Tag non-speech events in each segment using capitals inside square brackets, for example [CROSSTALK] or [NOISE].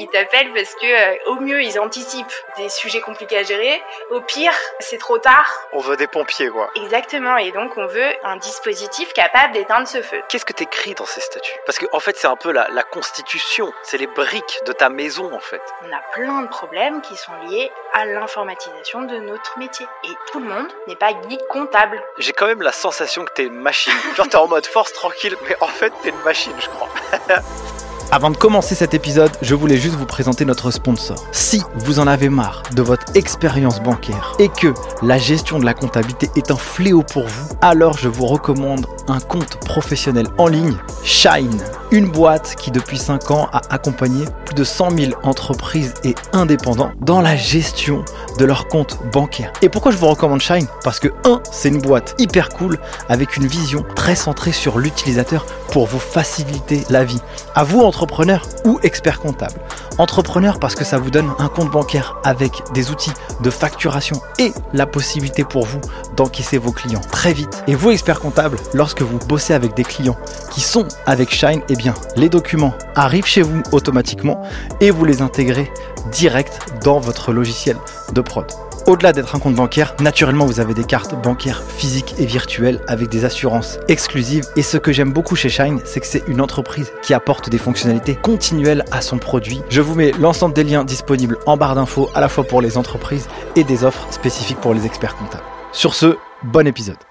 Ils t'appellent parce que euh, au mieux ils anticipent des sujets compliqués à gérer, au pire c'est trop tard. On veut des pompiers quoi. Exactement, et donc on veut un dispositif capable d'éteindre ce feu. Qu'est-ce que t'écris dans ces statuts? Parce qu'en en fait c'est un peu la, la constitution, c'est les briques de ta maison en fait. On a plein de problèmes qui sont liés à l'informatisation de notre métier. Et tout le monde n'est pas guide comptable. J'ai quand même la sensation que t'es une machine. Genre t'es en mode force tranquille, mais en fait t'es une machine je crois. [LAUGHS] Avant de commencer cet épisode, je voulais juste vous présenter notre sponsor. Si vous en avez marre de votre expérience bancaire et que la gestion de la comptabilité est un fléau pour vous, alors je vous recommande un compte professionnel en ligne, Shine. Une boîte qui depuis 5 ans a accompagné plus de 100 000 entreprises et indépendants dans la gestion de leur compte bancaire. Et pourquoi je vous recommande Shine? Parce que 1, c'est une boîte hyper cool avec une vision très centrée sur l'utilisateur pour vous faciliter la vie. À vous, entrepreneur ou expert comptable. Entrepreneur parce que ça vous donne un compte bancaire avec des outils de facturation et la possibilité pour vous d'encaisser vos clients très vite. Et vous, expert comptable, lorsque vous bossez avec des clients qui sont avec Shine, eh les documents arrivent chez vous automatiquement et vous les intégrez direct dans votre logiciel de prod. Au-delà d'être un compte bancaire, naturellement vous avez des cartes bancaires physiques et virtuelles avec des assurances exclusives. Et ce que j'aime beaucoup chez Shine, c'est que c'est une entreprise qui apporte des fonctionnalités continuelles à son produit. Je vous mets l'ensemble des liens disponibles en barre d'infos à la fois pour les entreprises et des offres spécifiques pour les experts comptables. Sur ce, bon épisode.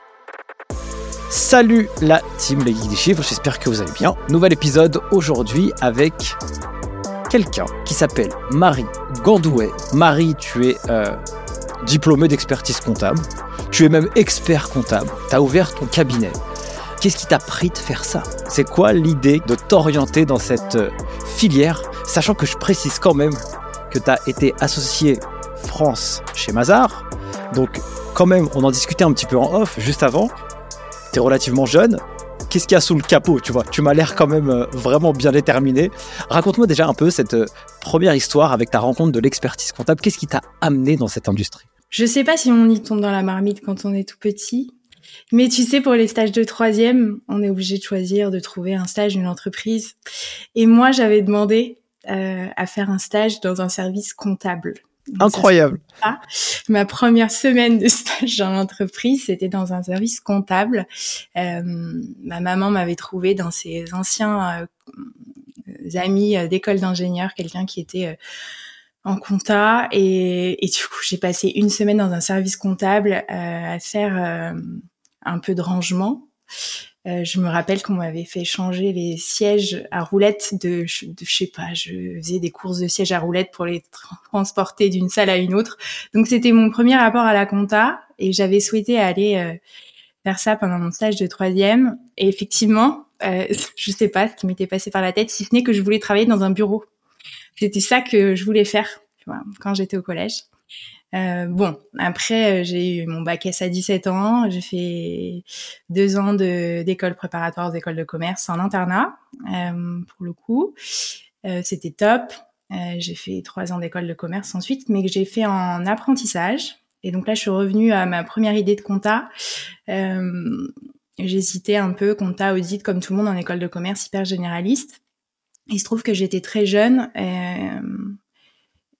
Salut la team Les des Chiffres, j'espère que vous allez bien. Nouvel épisode aujourd'hui avec quelqu'un qui s'appelle Marie Gandouet. Marie, tu es euh, diplômée d'expertise comptable. Tu es même expert comptable. Tu as ouvert ton cabinet. Qu'est-ce qui t'a pris de faire ça? C'est quoi l'idée de t'orienter dans cette euh, filière, sachant que je précise quand même que tu as été associé France chez Mazar. Donc quand même, on en discutait un petit peu en off juste avant. Tu es relativement jeune. Qu'est-ce qu'il y a sous le capot, tu vois? Tu m'as l'air quand même euh, vraiment bien déterminé. Raconte-moi déjà un peu cette euh, première histoire avec ta rencontre de l'expertise comptable. Qu'est-ce qui t'a amené dans cette industrie? Je sais pas si on y tombe dans la marmite quand on est tout petit, mais tu sais, pour les stages de troisième, on est obligé de choisir, de trouver un stage, une entreprise. Et moi, j'avais demandé euh, à faire un stage dans un service comptable. Incroyable. ça. Ma première semaine de stage dans l'entreprise, c'était dans un service comptable. Euh, ma maman m'avait trouvé dans ses anciens euh, amis euh, d'école d'ingénieur, quelqu'un qui était euh, en compta. Et, et du coup, j'ai passé une semaine dans un service comptable à faire un peu de rangement. Euh, je me rappelle qu'on m'avait fait changer les sièges à roulettes de, je- sais pas, je faisais des courses de sièges à roulettes pour les tra- transporter d'une salle à une autre. Donc c'était mon premier rapport à la compta et j'avais souhaité aller euh, faire ça pendant mon stage de troisième. Et effectivement, euh, [LAUGHS] je sais pas ce qui m'était passé par la tête, si ce n'est que je voulais travailler dans un bureau. C'était ça que je voulais faire quand j'étais au collège. Euh, bon, après, euh, j'ai eu mon bac S à 17 ans. J'ai fait deux ans d'école préparatoire aux écoles de commerce en internat, euh, pour le coup. Euh, C'était top. Euh, j'ai fait trois ans d'école de commerce ensuite, mais que j'ai fait en apprentissage. Et donc là, je suis revenue à ma première idée de compta. Euh, J'hésitais un peu, compta, audit, comme tout le monde en école de commerce, hyper généraliste. Il se trouve que j'étais très jeune euh,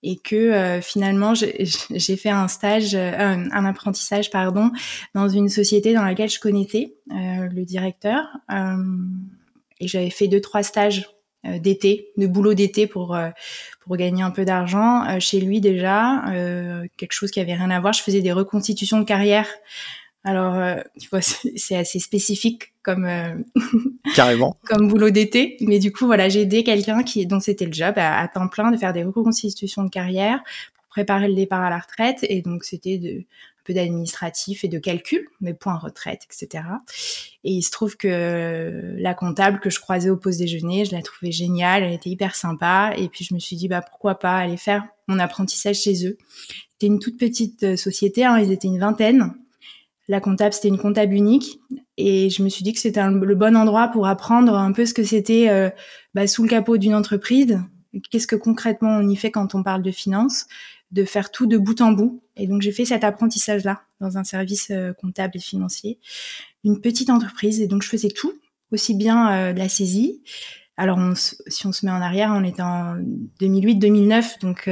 et que euh, finalement j'ai fait un stage, euh, un, apprentissage pardon, dans une société dans laquelle je connaissais euh, le directeur euh, et j'avais fait deux trois stages euh, d'été, de boulot d'été pour euh, pour gagner un peu d'argent chez lui déjà, quelque chose qui avait rien à voir. Je faisais des reconstitutions de carrière. Alors, euh, tu vois, [LAUGHS] c'est assez spécifique comme euh, [LAUGHS] Carrément. comme boulot d'été. Mais du coup, voilà, j'ai aidé quelqu'un qui, donc c'était le job à, à temps plein de faire des reconstitutions de carrière pour préparer le départ à la retraite. Et donc, c'était de, un peu d'administratif et de calcul, mes points retraite, etc. Et il se trouve que la comptable que je croisais au pause déjeuner, je la trouvais géniale, elle était hyper sympa. Et puis, je me suis dit, bah, pourquoi pas aller faire mon apprentissage chez eux. C'était une toute petite euh, société, hein, ils étaient une vingtaine. La comptable, c'était une comptable unique. Et je me suis dit que c'était le bon endroit pour apprendre un peu ce que c'était euh, bah, sous le capot d'une entreprise. Qu'est-ce que concrètement on y fait quand on parle de finance, de faire tout de bout en bout. Et donc j'ai fait cet apprentissage-là dans un service euh, comptable et financier, une petite entreprise. Et donc je faisais tout, aussi bien euh, la saisie, Alors, si on se met en arrière, on était en 2008-2009, donc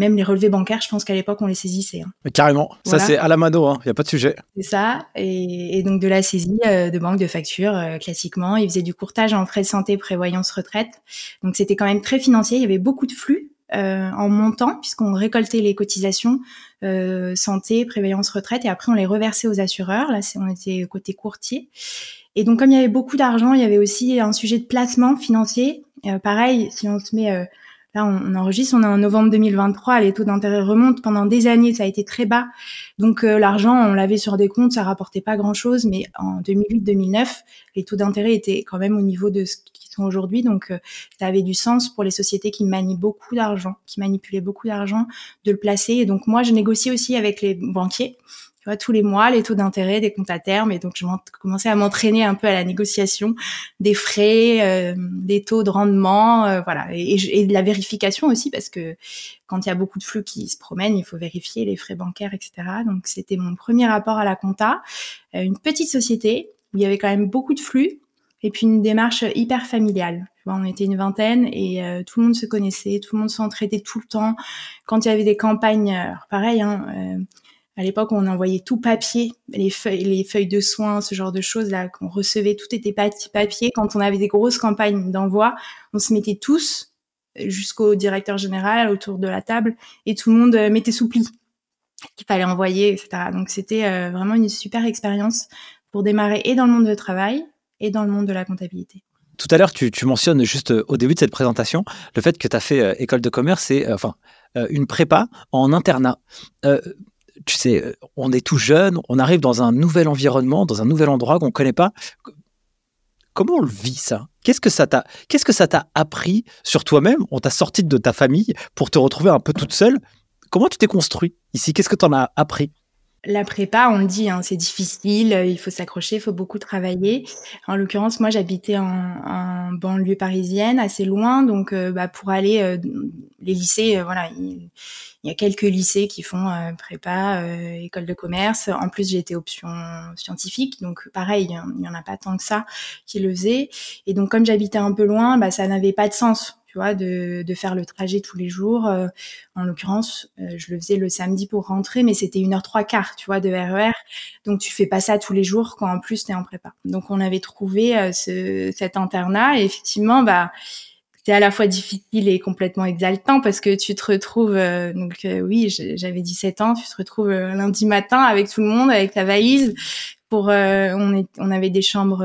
même les relevés bancaires, je pense qu'à l'époque, on les saisissait. Hein. Carrément. Ça, c'est à la mano, il hein. n'y a pas de sujet. C'est ça. Et, donc, de la saisie de banque, de factures, classiquement. Ils faisaient du courtage en frais de santé, prévoyance, retraite. Donc, c'était quand même très financier. Il y avait beaucoup de flux. Euh, en montant, puisqu'on récoltait les cotisations euh, santé, prévoyance, retraite, et après on les reversait aux assureurs. Là, on était côté courtier. Et donc, comme il y avait beaucoup d'argent, il y avait aussi un sujet de placement financier. Euh, pareil, si on se met Là, on, enregistre, on est en novembre 2023, les taux d'intérêt remontent. Pendant des années, ça a été très bas. Donc l'argent, on l'avait sur des comptes, ça rapportait pas grand-chose. Mais en 2008-2009, les taux d'intérêt étaient quand même au niveau de ce sont aujourd'hui. Donc, euh, ça avait du sens pour les sociétés qui manient beaucoup d'argent, qui manipulaient beaucoup d'argent, de le placer. Et donc, moi, je négocie aussi avec les banquiers. Tous les mois, les taux d'intérêt des comptes à terme. Et donc, je commençais à m'entraîner un peu à la négociation des frais, euh, des taux de rendement, euh, voilà, et, de la vérification aussi, parce que quand il y a beaucoup de flux qui se promènent, il faut vérifier les frais bancaires, etc. Donc, c'était mon premier rapport à la compta. une petite société où il y avait quand même beaucoup de flux, et puis une démarche hyper familiale. on était une vingtaine et euh, tout le monde se connaissait, tout le monde s'entraidait tout le temps. Quand il y avait des campagnes, pareil, hein, euh, à l'époque on envoyait tout papier, les feuilles, les feuilles de soins, ce genre de choses là qu'on recevait, tout était papier. Quand on avait des grosses campagnes d'envoi, on se mettait tous jusqu'au directeur général autour de la table et tout le monde euh, mettait sous pli qu'il fallait envoyer, etc. Donc c'était vraiment une super expérience pour démarrer et dans le monde du travail et dans le monde de la comptabilité. Tout à l'heure, tu, mentionnes juste euh, au début de cette présentation le fait que tu as fait euh, école de commerce et euh, enfin une prépa en internat. Tu sais, on est tout jeune, on arrive dans un nouvel environnement, dans un nouvel endroit qu'on ne connaît pas. Comment on le vit ça? Qu'est-ce que ça t'a Qu'est-ce que ça t'a appris sur toi-même? On t'a sorti de ta famille pour te retrouver un peu toute seule? Comment tu t'es construit ici? Qu'est-ce que tu en as appris? La prépa, on le dit, hein, c'est difficile, il faut s'accrocher, il faut beaucoup travailler. En l'occurrence, moi, j'habitais en, banlieue parisienne, assez loin, donc euh, bah, pour aller euh, les lycées, euh, voilà, il, y a quelques lycées qui font prépa, école de commerce. En plus, été option scientifique, donc pareil, il y en a pas tant que ça qui le faisaient. Et donc, comme j'habitais un peu loin, bah, ça n'avait pas de sens tu vois, de, de, faire le trajet tous les jours. Euh, en l'occurrence, euh, je le faisais le samedi pour rentrer, mais c'était une heure trois quarts, tu vois, de RER. E Donc tu fais pas ça tous les jours quand en plus tu es en prépa. Donc on avait trouvé euh, ce, cet internat et effectivement, bah c'était à la fois difficile et complètement exaltant parce que tu te retrouves, donc oui, j'avais 17 ans, tu te retrouves lundi matin avec tout le monde, avec ta valise. Pour, on, est, on avait des chambres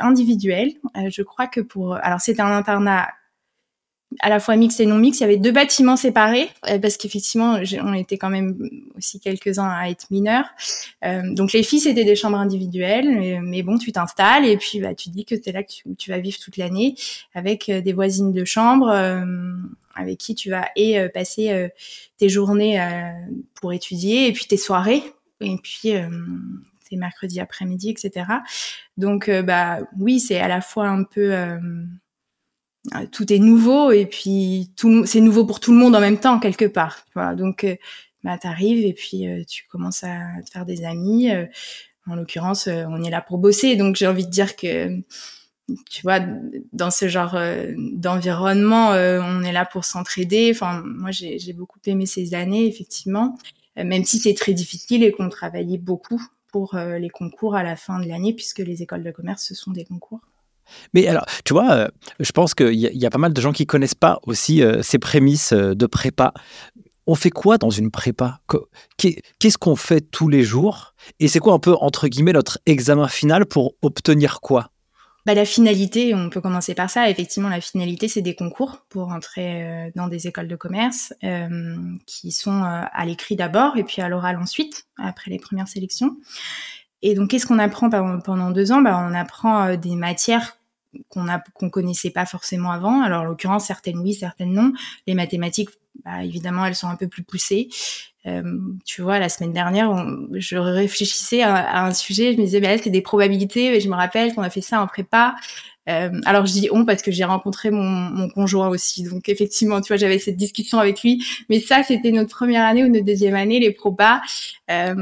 individuelles. je crois que pour, alors c'était un internat à la fois mix et non mix. Il y avait deux bâtiments séparés euh, parce qu'effectivement, on était quand même aussi quelques-uns à être mineurs. Euh, donc les filles, c'était des chambres individuelles, mais, bon, tu t'installes et puis bah, tu dis que c'est là que tu, vas vivre toute l'année avec euh, des voisines de chambre avec qui tu vas et passer tes journées pour étudier et puis tes soirées et puis tes mercredis après-midi, etc. Donc bah oui, c'est à la fois un peu euh, tout est nouveau et puis tout c'est nouveau pour tout le monde en même temps quelque part. Voilà donc euh, bah t'arrives et puis euh, tu commences à te faire des amis. En l'occurrence on est là pour bosser donc j'ai envie de dire que tu vois dans ce genre d'environnement on est là pour s'entraider. Enfin moi j'ai beaucoup aimé ces années effectivement. Même si c'est très difficile et qu'on travaillait beaucoup pour les concours à la fin de l'année puisque les écoles de commerce ce sont des concours mais alors, tu vois, euh, je pense qu'il y, a pas mal de gens qui connaissent pas aussi euh, ces prémices euh, de prépa. On fait quoi dans une prépa? Qu'est-ce qu'on fait tous les jours? Et c'est quoi un peu, entre guillemets, notre examen final pour obtenir quoi? Bah, la finalité, on peut commencer par ça. Effectivement, la finalité, c'est des concours pour entrer dans des écoles de commerce qui sont à l'écrit d'abord et puis à l'oral ensuite, après les premières sélections. Et donc, qu'est-ce qu'on apprend pendant deux ans? Bah, On apprend des matières qu'on a qu'on connaissait pas forcément avant. Alors en l'occurrence certaines oui, certaines non. Les mathématiques, bah, évidemment, elles sont un peu plus poussées. Euh, tu vois, la semaine dernière, je réfléchissais à, un sujet, je me disais, bah, c'est des probabilités. Et je me rappelle qu'on a fait ça en prépa. Euh, alors je dis on parce que j'ai rencontré mon, mon, conjoint aussi, donc effectivement, tu vois, j'avais cette discussion avec lui. Mais ça, c'était notre première année ou notre deuxième année, les probas. Euh,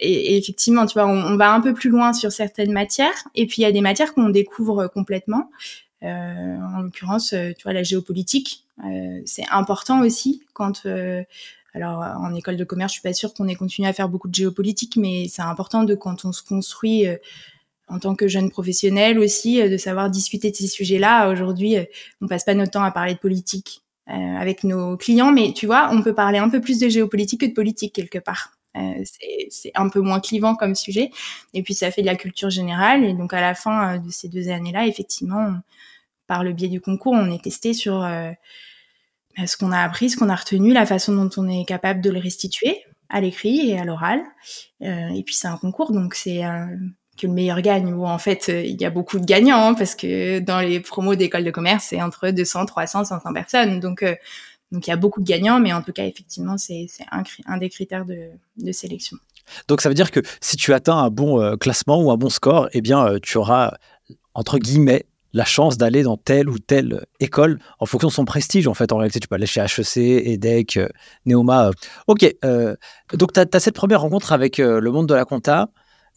et, effectivement, tu vois, on, on, va un peu plus loin sur certaines matières. Et puis il y a des matières qu'on découvre complètement. en l'occurrence, tu vois, la géopolitique, c'est important aussi quand alors, en école de commerce, je suis pas sûre qu'on ait continué à faire beaucoup de géopolitique, mais c'est important de quand on se construit en tant que jeune professionnel aussi, de savoir discuter de ces sujets-là. Aujourd'hui, on passe pas notre temps à parler de politique avec nos clients, mais tu vois, on peut parler un peu plus de géopolitique que de politique quelque part. Euh, c'est un peu moins clivant comme sujet. Et puis ça fait de la culture générale. Et donc à la fin de ces deux années-là, effectivement, par le biais du concours, on est testé sur bah, ce qu'on a appris, ce qu'on a retenu, la façon dont on est capable de le restituer à l'écrit et à l'oral. Euh, et puis c'est un concours, donc c'est euh, que le meilleur gagne. Ou en fait, euh, il y a beaucoup de gagnants hein, parce que dans les promos d'école de commerce, c'est entre 200, 300, 500 personnes. Donc donc il y a beaucoup de gagnants, mais en tout cas, effectivement, c'est un, un, des critères de, de, sélection. Donc ça veut dire que si tu atteins un bon classement ou un bon score, eh bien, tu auras entre guillemets la chance d'aller dans telle ou telle école en fonction de son prestige. En fait, en réalité, tu peux aller chez HEC, EDEC, euh, Neoma. Euh. Ok, euh, donc tu as, cette première rencontre avec le monde de la compta.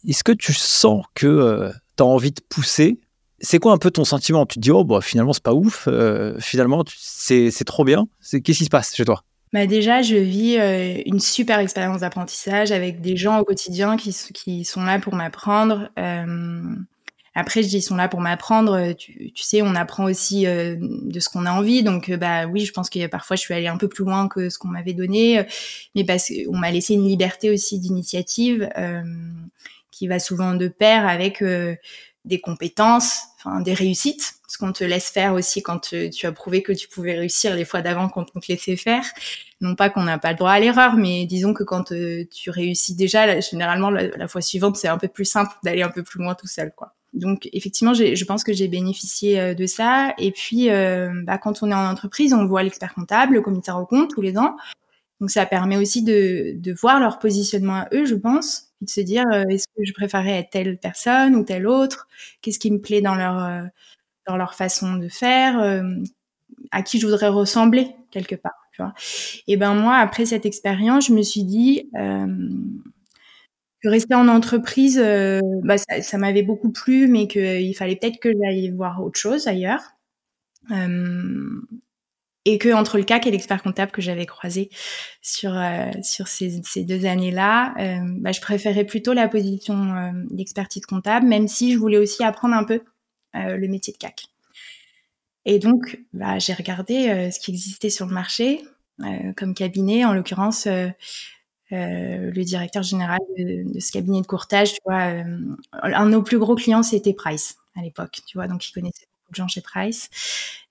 Est-ce que tu sens que tu as envie de pousser? C'est quoi un peu ton sentiment? Tu te dis, oh, bah, finalement, c'est pas ouf. finalement, c'est trop bien. Qu'est-ce qui se passe chez toi? Bah déjà, je vis une super expérience d'apprentissage avec des gens au quotidien qui, qui sont là pour m'apprendre. Après, je dis, ils sont là pour m'apprendre. Euh, tu, sais, on apprend aussi euh, de ce qu'on a envie. Donc, euh, bah oui, je pense que parfois, je suis allée un peu plus loin que ce qu'on m'avait donné, mais parce qu'on m'a laissé une liberté aussi d'initiative qui va souvent de pair avec des compétences, enfin des réussites, ce qu'on te laisse faire aussi quand tu as prouvé que tu pouvais réussir les fois d'avant quand on te laissait faire. Non pas qu'on n'a pas le droit à l'erreur, mais disons que quand tu réussis déjà, généralement la, fois suivante, c'est un peu plus simple d'aller un peu plus loin tout seul, quoi. Donc effectivement, je pense que j'ai bénéficié euh, de ça. Et puis, euh, bah, quand on est en entreprise, on voit l'expert comptable, le commissaire au compte tous les ans. Donc ça permet aussi de, de voir leur positionnement à eux, je pense, et de se dire euh, est-ce que je préférais être telle personne ou telle autre? Qu'est-ce qui me plaît dans leur dans leur façon de faire À qui je voudrais ressembler quelque part tu vois? Et ben moi, après cette expérience, je me suis dit rester en entreprise, euh, bah, ça, m'avait beaucoup plu, mais qu'il fallait peut-être que j'aille voir autre chose ailleurs. Euh, et que entre le CAC et l'expert comptable que j'avais croisé sur euh, sur ces, ces deux années-là, bah, je préférais plutôt la position d'expertise comptable, même si je voulais aussi apprendre un peu le métier de CAC. Et donc, bah, j'ai regardé ce qui existait sur le marché comme cabinet, en l'occurrence euh, le directeur général de, ce cabinet de courtage, euh, un de nos plus gros clients c'était Price à l'époque, tu vois, donc il connaissait de gens chez Price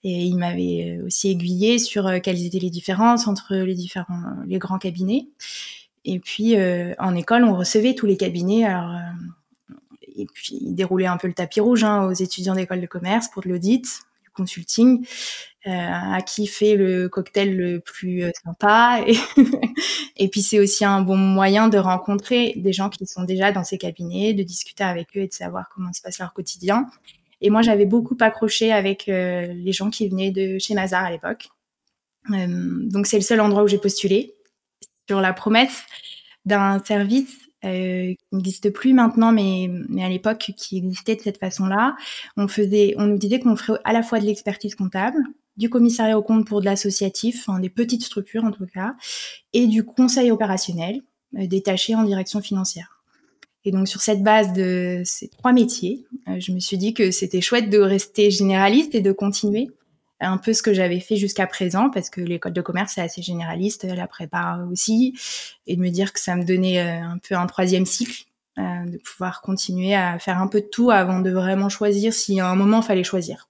et il m'avait aussi aiguillé sur euh, quelles étaient les différences entre les différents, les grands cabinets. Et puis en école, on recevait tous les cabinets. Alors, et puis il déroulait un peu le tapis rouge hein, aux étudiants d'école de commerce pour de l'audit, du consulting. Euh, à qui fait le cocktail le plus euh, sympa. Et, [LAUGHS] et puis c'est aussi un bon moyen de rencontrer des gens qui sont déjà dans ces cabinets, de discuter avec eux et de savoir comment se passe leur quotidien. Et moi, j'avais beaucoup accroché avec euh, les gens qui venaient de chez Mazar à l'époque. donc c'est le seul endroit où j'ai postulé sur la promesse d'un service euh, qui n'existe plus maintenant, mais, à l'époque qui existait de cette façon-là. On on nous disait qu'on ferait à la fois de l'expertise comptable, du commissariat au compte pour de l'associatif, des petites structures en tout cas, et du conseil opérationnel euh, détaché en direction financière. Et donc sur cette base de ces trois métiers, euh, je me suis dit que c'était chouette de rester généraliste et de continuer un peu ce que j'avais fait jusqu'à présent, parce que l'école de commerce est assez généraliste, la prépa aussi, et de me dire que ça me donnait euh, un peu un troisième cycle, de pouvoir continuer à faire un peu de tout avant de vraiment choisir si à un moment fallait choisir.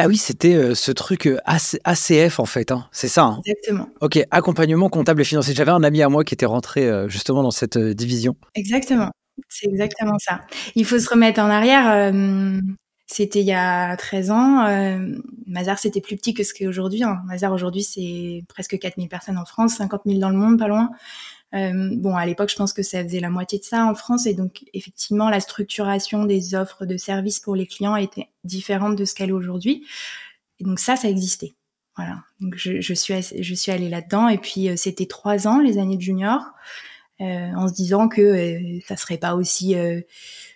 Ah oui, c'était euh, ce truc euh, ACF en fait, hein. c'est ça. Hein. Exactement. Ok, accompagnement comptable et financier. J'avais un ami à moi qui était rentré euh, justement dans cette division. Exactement, c'est exactement ça. Il faut se remettre en arrière. C'était il y a 13 ans. Mazar, c'était plus petit que ce qu'est aujourd'hui. Hein. Mazar, aujourd'hui, c'est presque 4000 personnes en France, 50 000 dans le monde, pas loin. Euh, bon, à l'époque, je pense que ça faisait la moitié de ça en France. Et donc, effectivement, la structuration des offres de services pour les clients était différente de ce qu'elle est aujourd'hui. Et donc, ça, ça existait. Voilà. Donc, je, je suis, je suis allée là-dedans. Et puis, euh, c'était trois ans, les années de junior, euh, en se disant que euh, ça serait pas aussi euh,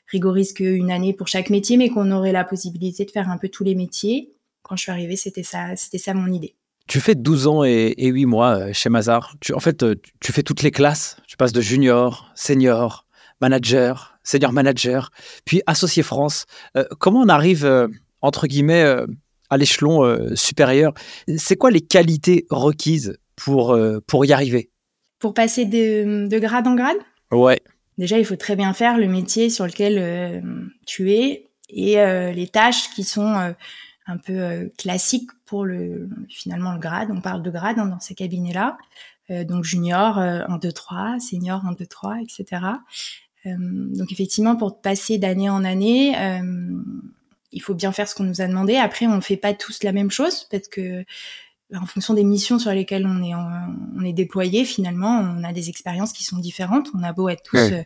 rigoriste qu'une année pour chaque métier, mais qu'on aurait la possibilité de faire un peu tous les métiers. Quand je suis arrivée, c'était ça, c'était ça mon idée. Tu fais 12 ans et, et 8 mois euh, chez Mazar. Tu, en fait, euh, tu fais toutes les classes. Tu passes de junior, senior, manager, senior manager, puis associé France. Euh, comment on arrive, euh, entre guillemets, euh, à l'échelon supérieur? C'est quoi les qualités requises pour, pour y arriver? Pour passer de, de grade en grade, Ouais. déjà, il faut très bien faire le métier sur lequel tu es et les tâches qui sont un peu euh, classiques pour le finalement le grade. On parle de grade hein, dans ces cabinets-là. Euh, donc junior euh, 1, 2, 3, senior 1, 2, 3, etc. Euh, donc effectivement, pour passer d'année en année, euh, il faut bien faire ce qu'on nous a demandé. Après, on ne fait pas tous la même chose parce que en fonction des missions sur lesquelles on est, en- on est déployé, finalement, on a des expériences qui sont différentes. On a beau être tous Ouais. euh,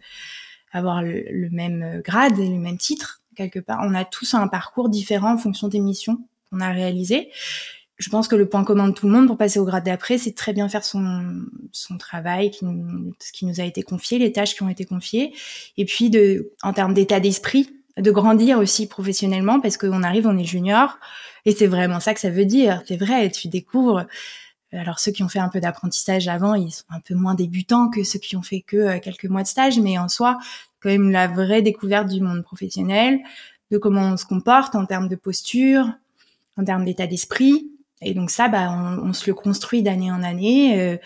avoir le, le même grade et le même titre quelque part, on a tous un parcours différent en fonction des missions qu'on a réalisées. Je pense que le point commun de tout le monde pour passer au grade d'après, c'est très bien faire son, son travail, ce qui nous a été confié, les tâches qui ont été confiées, et puis de, en termes d'état d'esprit, de grandir aussi professionnellement parce qu'on arrive, on est junior, et c'est vraiment ça que ça veut dire. C'est vrai, tu découvres. Alors ceux qui ont fait un peu d'apprentissage avant, ils sont un peu moins débutants que ceux qui ont fait que euh, quelques mois de stage, mais en soi, quand même la vraie découverte du monde professionnel, de comment on se comporte en termes de posture, en termes d'état d'esprit. Et donc ça, bah, on, se le construit d'année en année. euh,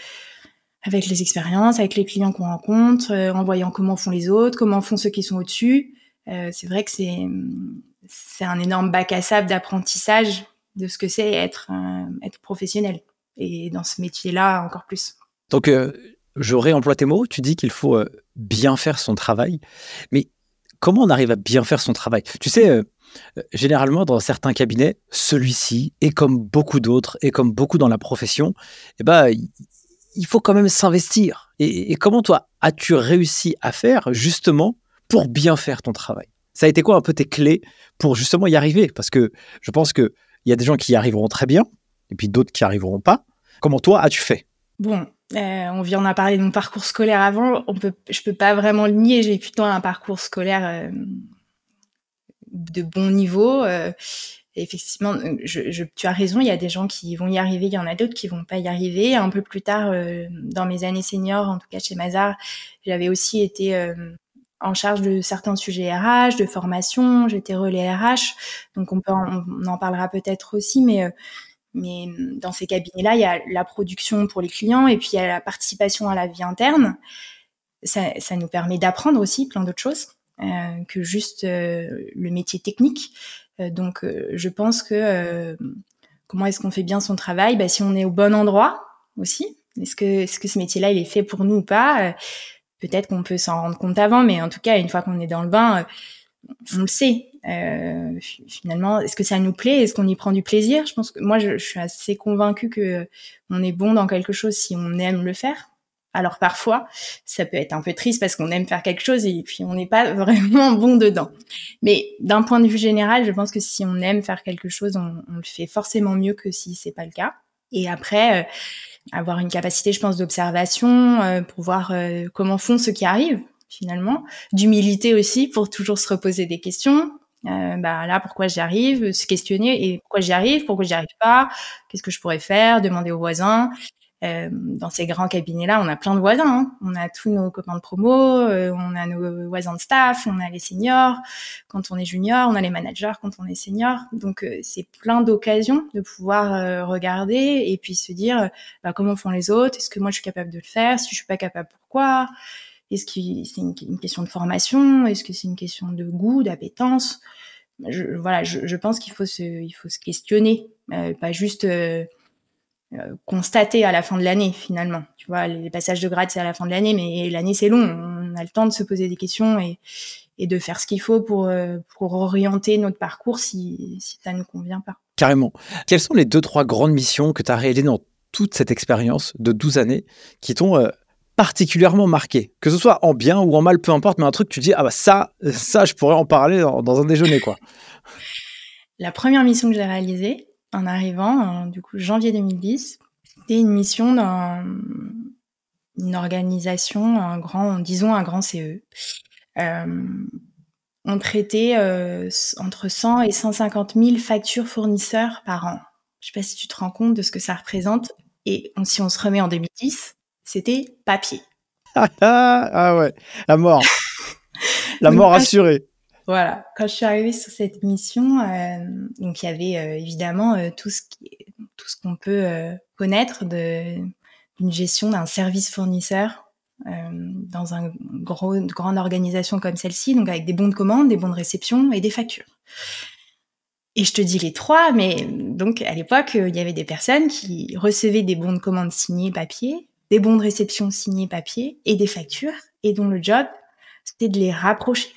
avec les expériences, avec les clients qu'on rencontre, euh, en voyant comment font les autres, comment font ceux qui sont au-dessus. Euh, c'est vrai que c'est c'est un énorme bac à sable d'apprentissage de ce que c'est être être professionnel et dans ce métier-là encore plus. Donc, je réemploie tes mots. Tu dis qu'il faut euh, bien faire son travail. Mais comment on arrive à bien faire son travail? Tu sais, euh, euh, généralement, dans certains cabinets, celui-ci, et comme beaucoup d'autres, et comme beaucoup dans la profession, eh ben, il- faut quand même s'investir. Et, et comment, toi, as-tu réussi à faire, justement, pour bien faire ton travail? Ça a été quoi un peu tes clés pour justement y arriver? Parce que je pense qu'il y a des gens qui y arriveront très bien, et puis d'autres qui n'y arriveront pas. Comment toi as-tu fait? Bon, euh, on vient en parler de mon parcours scolaire avant. On peut, je peux pas vraiment le nier. J'ai plutôt un parcours scolaire euh, de bon niveau. euh, effectivement, je, je- tu as raison. Il y a des gens qui vont y arriver, il y en a d'autres qui vont pas y arriver. Un peu plus tard, dans mes années seniors, en tout cas chez Mazar, j'avais aussi été en charge de certains sujets RH, de formation. J'étais relais RH, donc on peut, en, on en parlera peut-être aussi, mais mais dans ces cabinets-là, il y a la production pour les clients et puis il y a la participation à la vie interne. Ça, nous permet d'apprendre aussi plein d'autres choses euh, que juste euh, le métier technique. Euh, donc, je pense que comment est-ce qu'on fait bien son travail? Bah, Si on est au bon endroit aussi. Est-ce que, ce métier-là, il est fait pour nous ou pas? Peut-être qu'on peut s'en rendre compte avant, mais en tout cas, une fois qu'on est dans le bain, on le sait. Euh, fi- finalement, est-ce que ça nous plaît? Est-ce qu'on y prend du plaisir? Je pense que moi, je, suis assez convaincue que on est bon dans quelque chose si on aime le faire. Alors parfois, ça peut être un peu triste parce qu'on aime faire quelque chose et puis on n'est pas [LAUGHS] vraiment bon dedans. Mais d'un point de vue général, je pense que si on aime faire quelque chose, on, on le fait forcément mieux que si c'est pas le cas. Et après, euh, avoir une capacité, je pense, d'observation euh, pour voir euh, comment font ceux qui arrivent finalement, d'humilité aussi pour toujours se reposer des questions. Euh, bah là, pourquoi j'y arrive, se questionner et pourquoi j'y arrive, pourquoi j'y arrive pas, qu'est-ce que je pourrais faire, demander aux voisins. Euh, dans ces grands cabinets-là, on a plein de voisins. Hein. On a tous nos copains de promo, euh, on a nos voisins de staff, on a les seniors. Quand on est junior, on a les managers quand on est senior. Donc euh, c'est plein d'occasions de pouvoir euh, regarder et puis se dire bah, comment font les autres. Est-ce que moi je suis capable de le faire Si je suis pas capable, pourquoi? Est-ce que c'est une, question de formation? Est-ce que c'est une question de goût, d'appétence? Je, Voilà, je, pense qu'il faut se, questionner, euh, pas juste euh, constater à la fin de l'année finalement. Tu vois, les passages de grade c'est à la fin de l'année, mais l'année c'est long. On a le temps de se poser des questions et, de faire ce qu'il faut pour, euh, orienter notre parcours si, si ça ne nous convient pas. Carrément. Quelles sont les deux, trois grandes missions que tu as réalisées dans toute cette expérience de 12 années qui t'ont euh, particulièrement marqué Que ce soit en bien ou en mal, peu importe, mais un truc, tu dis, ah bah ça, ça, je pourrais en parler dans, un déjeuner, quoi. [LAUGHS] La première mission que j'ai réalisée en arrivant, du coup, janvier 2010, c'était une mission dans une organisation, un grand, disons un grand CE. Euh, on traitait euh, entre 100 et 150 000 factures fournisseurs par an. Je sais pas si tu te rends compte de ce que ça représente. Et si on se remet en 2010, c'était papier. [LAUGHS] ah ouais, la mort. la mort assurée. Voilà, quand je suis arrivée sur cette mission, euh, donc il y avait évidemment tout ce qui, tout ce qu'on peut connaître de d'une gestion d'un service fournisseur euh, dans un gros, une grande organisation comme celle-ci, donc avec des bons de commande, des bons de réception et des factures. Et je te dis les trois, mais donc à l'époque, il y avait des personnes qui recevaient des bons de commande signés papier, des bons de réception signés papier et des factures, et dont le job, c'était de les rapprocher.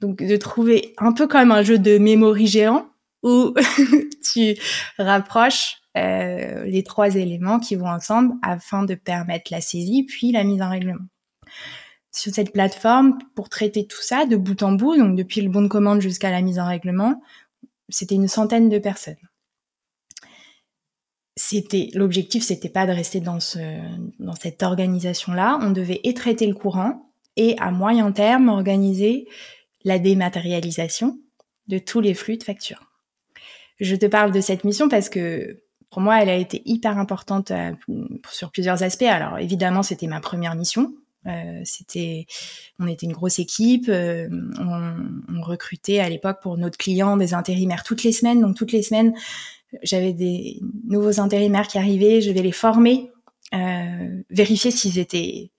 Donc de trouver un peu comme un jeu de mémoire géant où [LAUGHS] tu rapproches euh, les trois éléments qui vont ensemble afin de permettre la saisie puis la mise en règlement. Sur cette plateforme, pour traiter tout ça de bout en bout, donc depuis le bon de commande jusqu'à la mise en règlement, c'était une centaine de personnes. C'était l'objectif, c'était pas de rester dans ce dans cette organisation là. On devait et le courant et à moyen terme organiser la dématérialisation de tous les flux de factures. Je te parle de cette mission parce que pour moi, elle a été hyper importante euh, sur plusieurs aspects. Alors évidemment, c'était ma première mission. Euh, c'était, on était une grosse équipe. Euh, on, on, recrutait à l'époque pour notre client des intérimaires toutes les semaines. Donc toutes les semaines, j'avais des nouveaux intérimaires qui arrivaient. Je vais les former, euh, vérifier s'ils étaient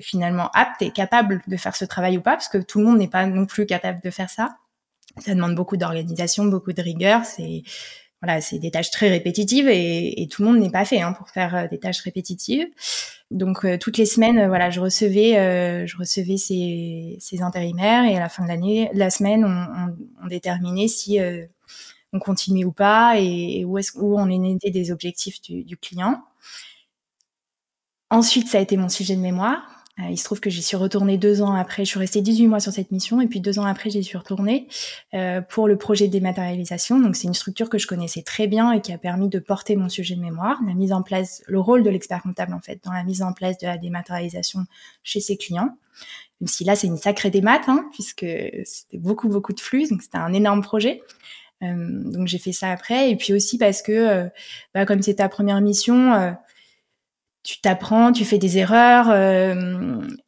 finalement aptes et capables de faire ce travail ou pas, parce que tout le monde n'est pas non plus capable de faire ça. Ça demande beaucoup d'organisation, beaucoup de rigueur. C'est voilà, c'est des tâches très répétitives et, tout le monde n'est pas fait hein, pour faire euh, des tâches répétitives. Donc euh, toutes les semaines, euh, voilà, je recevais, je recevais ces, ces, intérimaires et à la fin de l'année, la semaine, on, on, on déterminait si on continuait ou pas et, où est-ce où on était des objectifs du, client. Ensuite, ça a été mon sujet de mémoire. Euh, il se trouve que j'y suis retournée deux ans après. Je suis restée 18 mois sur cette mission et puis deux ans après, j'y suis retournée euh, pour le projet de dématérialisation. Donc, c'est une structure que je connaissais très bien et qui a permis de porter mon sujet de mémoire, la mise en place, le rôle de l'expert comptable en fait, dans la mise en place de la dématérialisation chez ses clients. Même si là, c'est une sacrée démat, hein, puisque c'était beaucoup, beaucoup de flux, donc c'était un énorme projet. Donc j'ai fait ça après, et puis aussi parce que, bah, comme c'est ta première mission, tu t'apprends, tu fais des erreurs.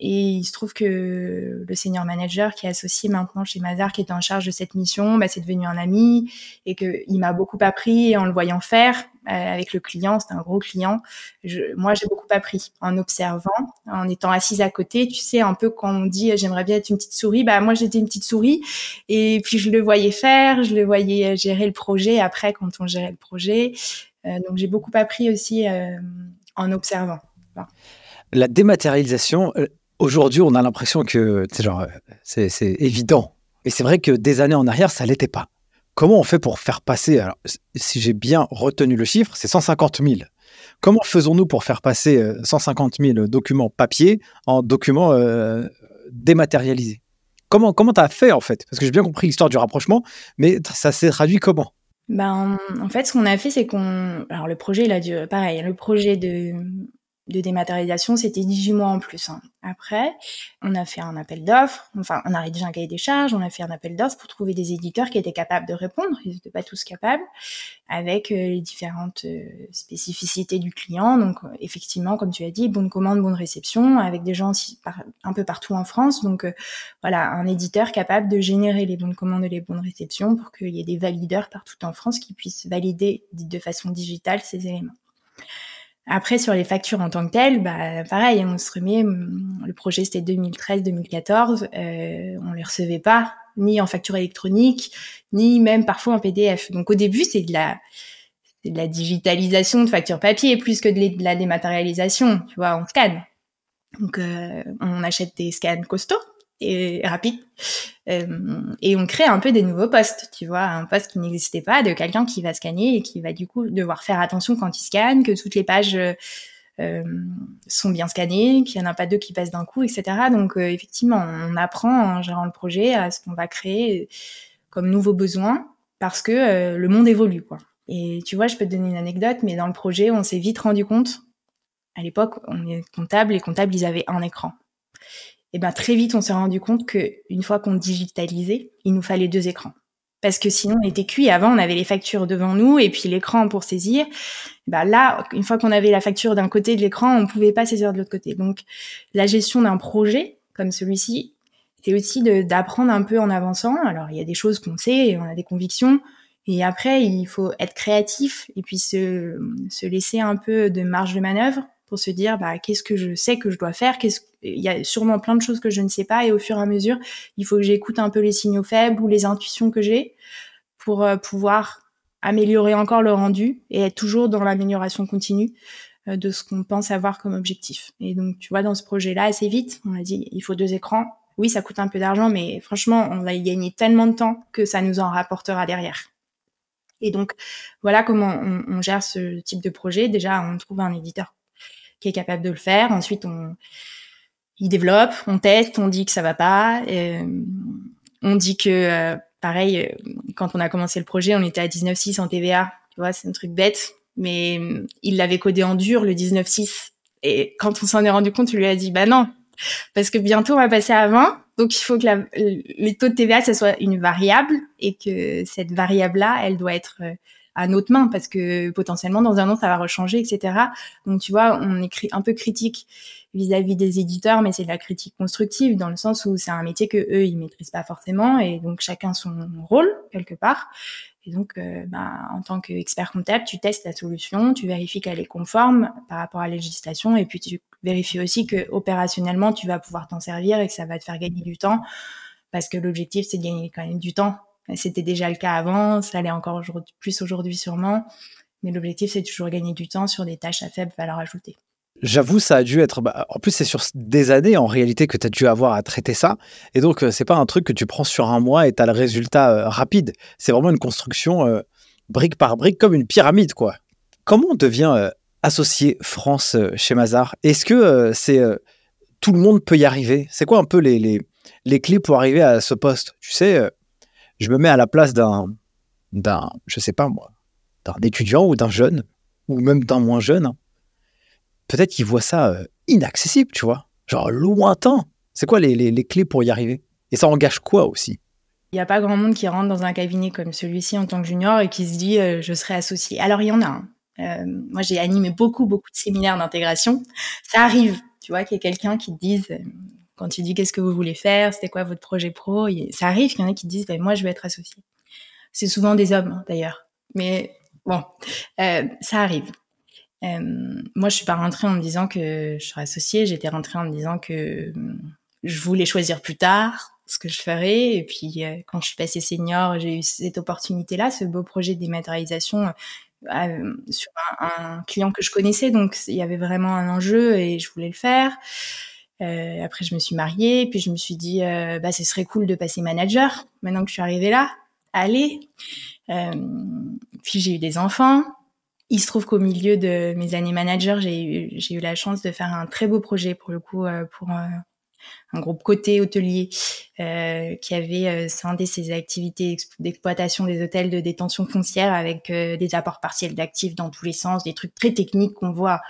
Et il se trouve que le senior manager qui est associé maintenant chez Mazar, qui est en charge de cette mission, bah, c'est devenu un ami et qu'il m'a beaucoup appris en le voyant faire avec le client. C'était un gros client. Moi, j'ai beaucoup appris en observant, en étant assise à côté. Tu sais, un peu quand on dit j'aimerais bien être une petite souris, bah moi j'étais une petite souris et puis je le voyais faire, je le voyais gérer le projet après quand on gérait le projet. Euh, donc j'ai beaucoup appris aussi en observant. La dématérialisation, euh, aujourd'hui, on a l'impression que c'est évident. Et c'est vrai que des années en arrière, ça l'était pas. Comment on fait pour faire passer, alors, si j'ai bien retenu le chiffre, c'est 150 000. Comment faisons-nous pour faire passer 150 euh, 000 documents papier en documents euh, dématérialisés? Comment tu as fait en fait? Parce que j'ai bien compris l'histoire du rapprochement, mais ça s'est traduit comment? Ben, en fait, ce qu'on a fait, c'est qu'on. Alors, le projet, il a dû. Pareil, le projet de de dématérialisation, c'était 18 mois en plus. Hein. Après, on a fait un appel d'offres, enfin, on a rédigé un cahier des charges, on a fait un appel d'offres pour trouver des éditeurs qui étaient capables de répondre, ils n'étaient pas tous capables, avec euh, les différentes euh, spécificités du client. Donc, euh, effectivement, comme tu as dit, bonne commande, bonne réception, avec des gens un peu partout en France. Donc, voilà, un éditeur capable de générer les bonnes commandes et les bonnes réceptions pour qu'il y ait des valideurs partout en France qui puissent valider de façon digitale ces éléments. Après, sur les factures en tant que telles, bah, pareil, on se remet, le projet c'était 2013-2014, euh, on les recevait pas, ni en facture électronique, ni même parfois en PDF. Donc au début, c'est de la, c'est de la digitalisation de factures papier plus que de, la dématérialisation, tu vois, on scanne. Donc, on achète des scans costauds et rapides. et on crée un peu des nouveaux postes, tu vois, un poste qui n'existait pas, de quelqu'un qui va scanner et qui va du coup devoir faire attention quand il scanne, que toutes les pages euh, sont bien scannés, qu'il n'y en a pas deux qui passent d'un coup, etc. Donc euh, effectivement, on apprend en gérant le projet à ce qu'on va créer comme nouveaux besoins parce que euh, le monde évolue. quoi. Et tu vois, je peux te donner une anecdote, mais dans le projet, on s'est vite rendu compte, à l'époque, on est comptable, les comptables, ils avaient un écran. Et ben très vite, on s'est rendu compte que une fois qu'on digitalisait, il nous fallait deux écrans parce que sinon on était cuit. Avant, on avait les factures devant nous et puis l'écran pour saisir. Bah là, une fois qu'on avait la facture d'un côté de l'écran, on pouvait pas saisir de l'autre côté. Donc, la gestion d'un projet comme celui-ci, c'est aussi d'apprendre un peu en avançant. Alors, il y a des choses qu'on sait, et on a des convictions, et après, il faut être créatif et puis se laisser un peu de marge de manœuvre pour se dire bah qu'est-ce que je sais que je dois faire qu'est-ce il y a sûrement plein de choses que je ne sais pas et au fur et à mesure il faut que j'écoute un peu les signaux faibles ou les intuitions que j'ai pour euh, pouvoir améliorer encore le rendu et être toujours dans l'amélioration continue euh, de ce qu'on pense avoir comme objectif. Et donc tu vois dans ce projet là assez vite on a dit il faut deux écrans. Oui ça coûte un peu d'argent mais franchement on va y gagner tellement de temps que ça nous en rapportera derrière. Et donc voilà comment on gère ce type de projet. Déjà on trouve un éditeur qui est capable de le faire. Ensuite, on, il développe, on teste, on dit que ça va pas. Euh, on dit que, euh, pareil, euh, quand on a commencé le projet, on était à 19.6 en TVA. Tu vois, c'est un truc bête, mais il l'avait codé en dur, le 19.6. Et quand on s'en est rendu compte, il lui a dit, bah non, parce que bientôt on va passer à 20. Donc il faut que la, les taux de TVA, ça soit une variable et que cette variable-là, elle doit être à notre main parce que potentiellement dans un an ça va rechanger, etc. Donc tu vois, on est un peu critique vis-à-vis des éditeurs, mais c'est de la critique constructive dans le sens où c'est un métier que eux ils maîtrisent pas forcément et donc chacun son rôle quelque part. Et donc, euh, bah, en tant qu'expert comptable, tu testes la solution, tu vérifies qu'elle est conforme par rapport à la législation, et puis tu vérifies aussi que opérationnellement, tu vas pouvoir t'en servir et que ça va te faire gagner du temps, parce que l'objectif, c'est de gagner quand même du temps c'était déjà le cas avant, ça l'est encore plus aujourd'hui sûrement. Mais l'objectif, c'est toujours gagner du temps sur des tâches à faible valeur ajoutée. J'avoue, ça a dû être. Bah, en plus, c'est sur des années en réalité que tu as dû avoir à traiter ça. Et donc, euh, c'est pas un truc que tu prends sur un mois et tu as le résultat euh, rapide. C'est vraiment une construction euh, brique par brique, comme une pyramide, quoi. Comment on devient associé France chez Mazar Est-ce que c'est tout le monde peut y arriver? C'est quoi un peu les, les, les, clés pour arriver à ce poste? Tu sais, je me mets à la place d'un, d'un, je sais pas moi, d'un étudiant ou d'un jeune, ou même d'un moins jeune. Peut-être qu'il voit ça euh, inaccessible, tu vois, genre lointain. C'est quoi les, clés pour y arriver? Et ça engage quoi aussi? Il n'y a pas grand monde qui rentre dans un cabinet comme celui-ci en tant que junior et qui se dit euh, je serai associé. Alors il y en a. Hein. Euh, moi j'ai animé beaucoup beaucoup de séminaires d'intégration. Ça arrive, tu vois, qu'il y ait quelqu'un qui te dise quand tu dis qu'est-ce que vous voulez faire, c'était quoi votre projet pro, ça arrive qu'il y en ait qui disent ben, moi je veux être associé. C'est souvent des hommes hein, d'ailleurs, mais bon, euh, ça arrive. Euh, moi je suis pas rentrée en me disant que je serais associée, j'étais rentrée en me disant que hum, je voulais choisir plus tard ce que je ferais. Et puis euh, quand je suis passée senior, j'ai eu cette opportunité-là, ce beau projet de dématérialisation sur un, un, client que je connaissais, donc il y avait vraiment un enjeu et je voulais le faire. Euh, après, je me suis mariée, puis je me suis dit, euh, bah, ce serait cool de passer manager maintenant que je suis arrivée là. Allez. Euh, puis j'ai eu des enfants. Il se trouve qu'au milieu de mes années manager, j'ai eu, eu la chance de faire un très beau projet pour le coup euh, pour euh, un groupe côté hôtelier euh, qui avait scindé ses activités d'exploitation des hôtels de détention foncière avec des apports partiels d'actifs dans tous les sens, des trucs très techniques qu'on voit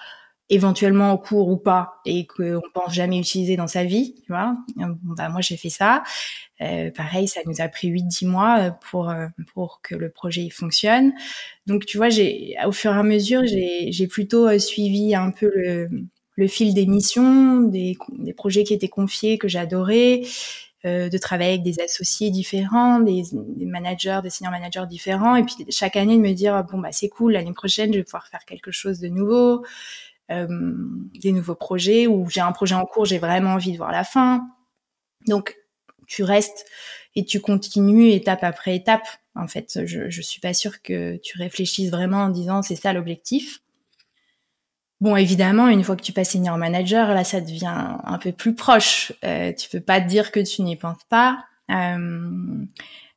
éventuellement en cours ou pas et qu'on pense jamais utiliser dans sa vie, tu vois. bah moi j'ai fait ça. Euh, pareil, ça nous a pris 8-10 mois euh, pour euh, pour que le projet fonctionne. Donc tu vois, j'ai au fur et à mesure, j'ai j'ai plutôt euh, suivi un peu le le fil des missions, des, des projets qui étaient confiés que j'adorais, de travailler avec des associés différents, des, des, managers, des senior managers différents, et puis chaque année de me dire bon bah c'est cool, l'année prochaine je vais pouvoir faire quelque chose de nouveau. Euh, des nouveaux projets ou j'ai un projet en cours, j'ai vraiment envie de voir la fin. Donc, tu restes et tu continues étape après étape. En fait, je, je suis pas sûre que tu réfléchisses vraiment en disant c'est ça l'objectif. Bon, évidemment, une fois que tu passes senior manager, là, ça devient un peu plus proche. Euh, tu peux pas te dire que tu n'y penses pas. Euh,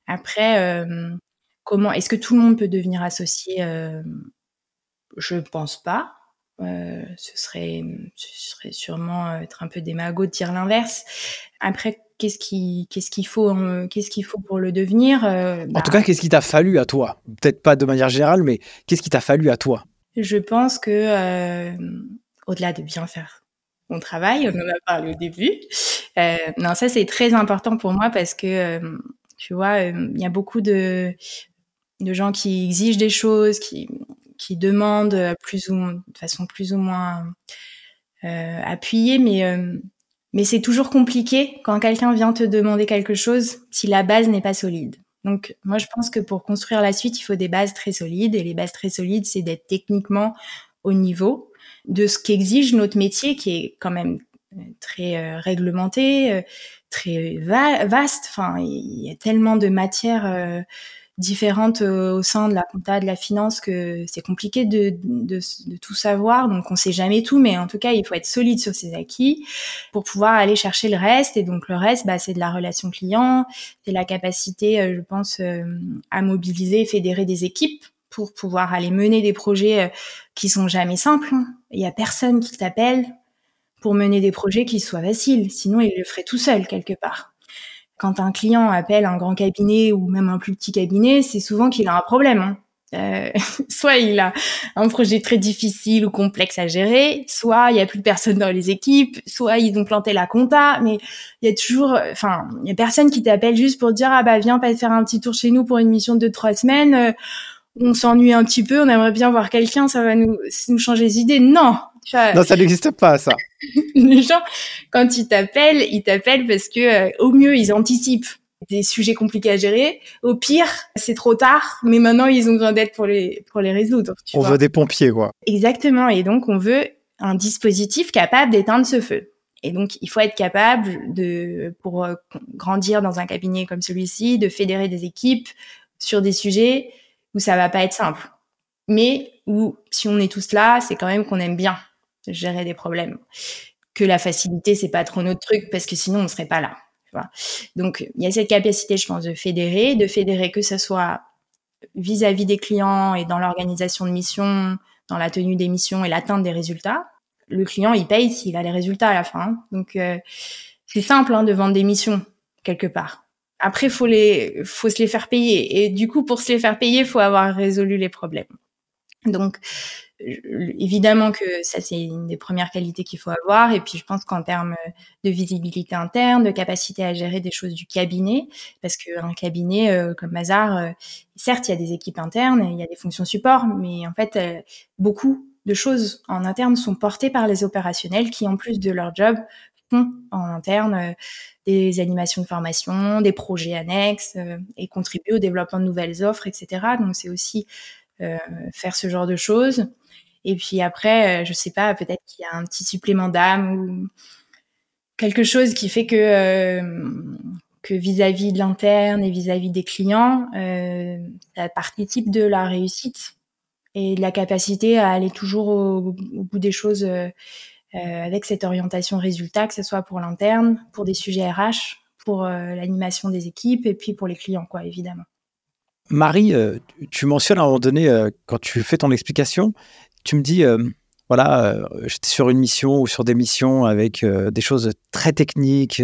après, euh, comment est-ce que tout le monde peut devenir associé? Euh, Je pense pas. Euh, ce serait, ce serait sûrement être un peu démago de dire l'inverse. Après, qu'est-ce qui, qu'est-ce qu'il faut, qu'est-ce qu'il faut pour le devenir En tout bah cas, qu'est-ce qui t'a fallu à toi? Peut-être pas de manière générale, mais qu'est-ce qui t'a fallu à toi? Je pense que euh, au-delà de bien faire mon travail, on en a parlé au début. Euh, non, ça c'est très important pour moi parce que euh, tu vois, il y a beaucoup de de gens qui exigent des choses, qui qui demandent plus ou de façon plus ou moins appuyée, mais mais c'est toujours compliqué quand quelqu'un vient te demander quelque chose si la base n'est pas solide. Donc moi je pense que pour construire la suite, il faut des bases très solides et les bases très solides, c'est d'être techniquement au niveau de ce qu'exige notre métier qui est quand même euh, très euh, réglementé, euh, très vaste. Enfin, il y a tellement de matières différentes euh, au sein de la compta, de la finance, que c'est compliqué de, de, de, tout savoir. Donc, on sait jamais tout, mais en tout cas, il faut être solide sur ses acquis pour pouvoir aller chercher le reste. Et donc, le reste, bah, c'est de la relation client, c'est la capacité, euh, je pense, euh, à mobiliser, fédérer des équipes pour pouvoir aller mener des projets qui sont jamais simples. Il y a personne qui t'appelle pour mener des projets qui soient faciles. Sinon, il le ferait tout seul quelque part quand un client appelle un grand cabinet ou même un plus petit cabinet, c'est souvent qu'il a un problème. Hein. Euh, [LAUGHS] soit il a un projet très difficile ou complexe à gérer, soit il y a plus de personnes dans les équipes, soit ils ont planté la compta, mais il y a toujours, enfin, il y a personne qui t'appelle juste pour dire ah bah viens pas faire un petit tour chez nous pour une mission de trois semaines. Euh, on s'ennuie un petit peu, on aimerait bien voir quelqu'un, ça va nous, nous changer les idées. Non, non, ça n'existe pas, ça. [LAUGHS] les gens, quand ils t'appellent, ils t'appellent parce que euh, au mieux, ils anticipent des sujets compliqués à gérer. Au pire, c'est trop tard, mais maintenant, ils ont besoin d'aide pour les, pour les résoudre. on veut des pompiers, quoi. Exactement. Et donc, on veut un dispositif capable d'éteindre ce feu. Et donc, il faut être capable de, pour euh, grandir dans un cabinet comme celui-ci, de fédérer des équipes sur des sujets où ça va pas être simple. Mais où, si on est tous là, c'est quand même qu'on aime bien gérer des problèmes. Que la facilité, c'est pas trop notre truc parce que sinon on serait pas là. Donc il y a cette capacité, je pense, de fédérer, de fédérer que ce soit vis-à-vis des clients et dans l'organisation de missions, dans la tenue des missions et l'atteinte des résultats. Le client, il paye s'il a les résultats à la fin. Hein. Donc euh, c'est simple hein, de vendre des missions quelque part. Après, faut les, faut se les faire payer. Et du coup, pour se les faire payer, faut avoir résolu les problèmes. Donc, évidemment que ça c'est une des premières qualités qu'il faut avoir et puis je pense qu'en termes de visibilité interne, de capacité à gérer des choses du cabinet, parce qu'un cabinet euh, comme Mazar, euh, certes il y a des équipes internes, il y a des fonctions support, mais en fait euh, beaucoup de choses en interne sont portées par les opérationnels qui en plus de leur job font en interne des animations de formation, des projets annexes et contribuent au développement de nouvelles offres, etc. Donc c'est aussi faire ce genre de choses. Et puis après, euh, je sais pas, peut-être qu'il y a un petit supplément d'âme ou quelque chose qui fait que euh, que vis-à-vis de l'interne et vis-à-vis des clients, euh, ça participe de la réussite et de la capacité à aller toujours au, bout des choses avec cette orientation résultat, que ce soit pour l'interne, pour des sujets RH, pour l'animation des équipes et puis pour les clients, quoi, évidemment. Marie, tu mentionnes à un moment donné, quand tu fais ton explication, tu me dis, euh, voilà, euh, j'étais sur une mission ou sur des missions avec euh, des choses très techniques,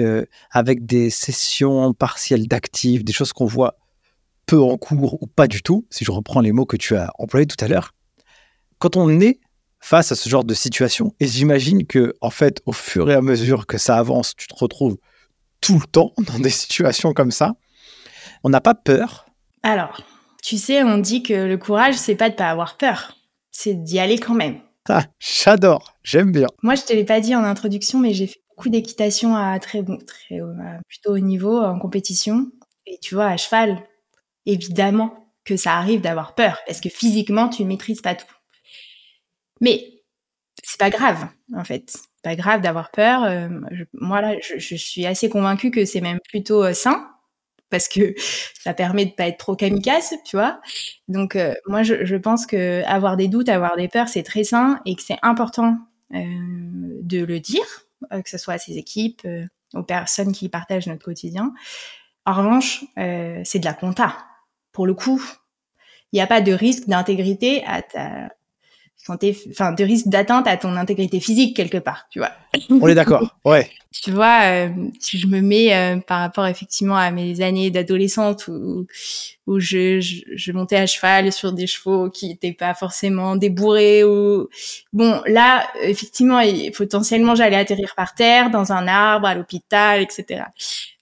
avec des sessions partielles d'actifs, des choses qu'on voit peu en cours ou pas du tout, si je reprends les mots que tu as employés tout à l'heure. Quand on est face à ce genre de situation, et j'imagine que, en fait, au fur et à mesure que ça avance, tu te retrouves tout le temps dans des situations comme ça, on n'a pas peur. Alors, tu sais, on dit que le courage, c'est pas de pas avoir peur c'est d'y aller quand même. Ah, j'adore, j'aime bien. Moi, je te l'ai pas dit en introduction, mais j'ai fait beaucoup d'équitation à très bon, très plutôt haut niveau en compétition. Et tu vois, à cheval, évidemment que ça arrive d'avoir peur, parce que physiquement, tu ne maîtrises pas tout. Mais c'est pas grave, en fait. Pas grave d'avoir peur. Euh, moi, là, je, suis assez convaincue que c'est même plutôt euh, sain parce que [LAUGHS] ça permet de pas être trop kamikaze, tu vois. Donc euh, moi je, pense que avoir des doutes, avoir des peurs, c'est très sain et que c'est important euh, de le dire, euh, que ce soit à ses équipes, aux personnes qui partagent notre quotidien. En revanche, c'est de la compta. Pour le coup, il n'y a pas de risque d'intégrité à ta santé, enfin de risque d'atteinte à ton intégrité physique quelque part, tu vois. [LAUGHS] On est d'accord, ouais. tu vois, euh, si je me mets euh, par rapport effectivement à mes années d'adolescente où, où je, je, je, montais à cheval sur des chevaux qui n'étaient pas forcément débourrés ou bon là effectivement potentiellement j'allais atterrir par terre dans un arbre à l'hôpital etc.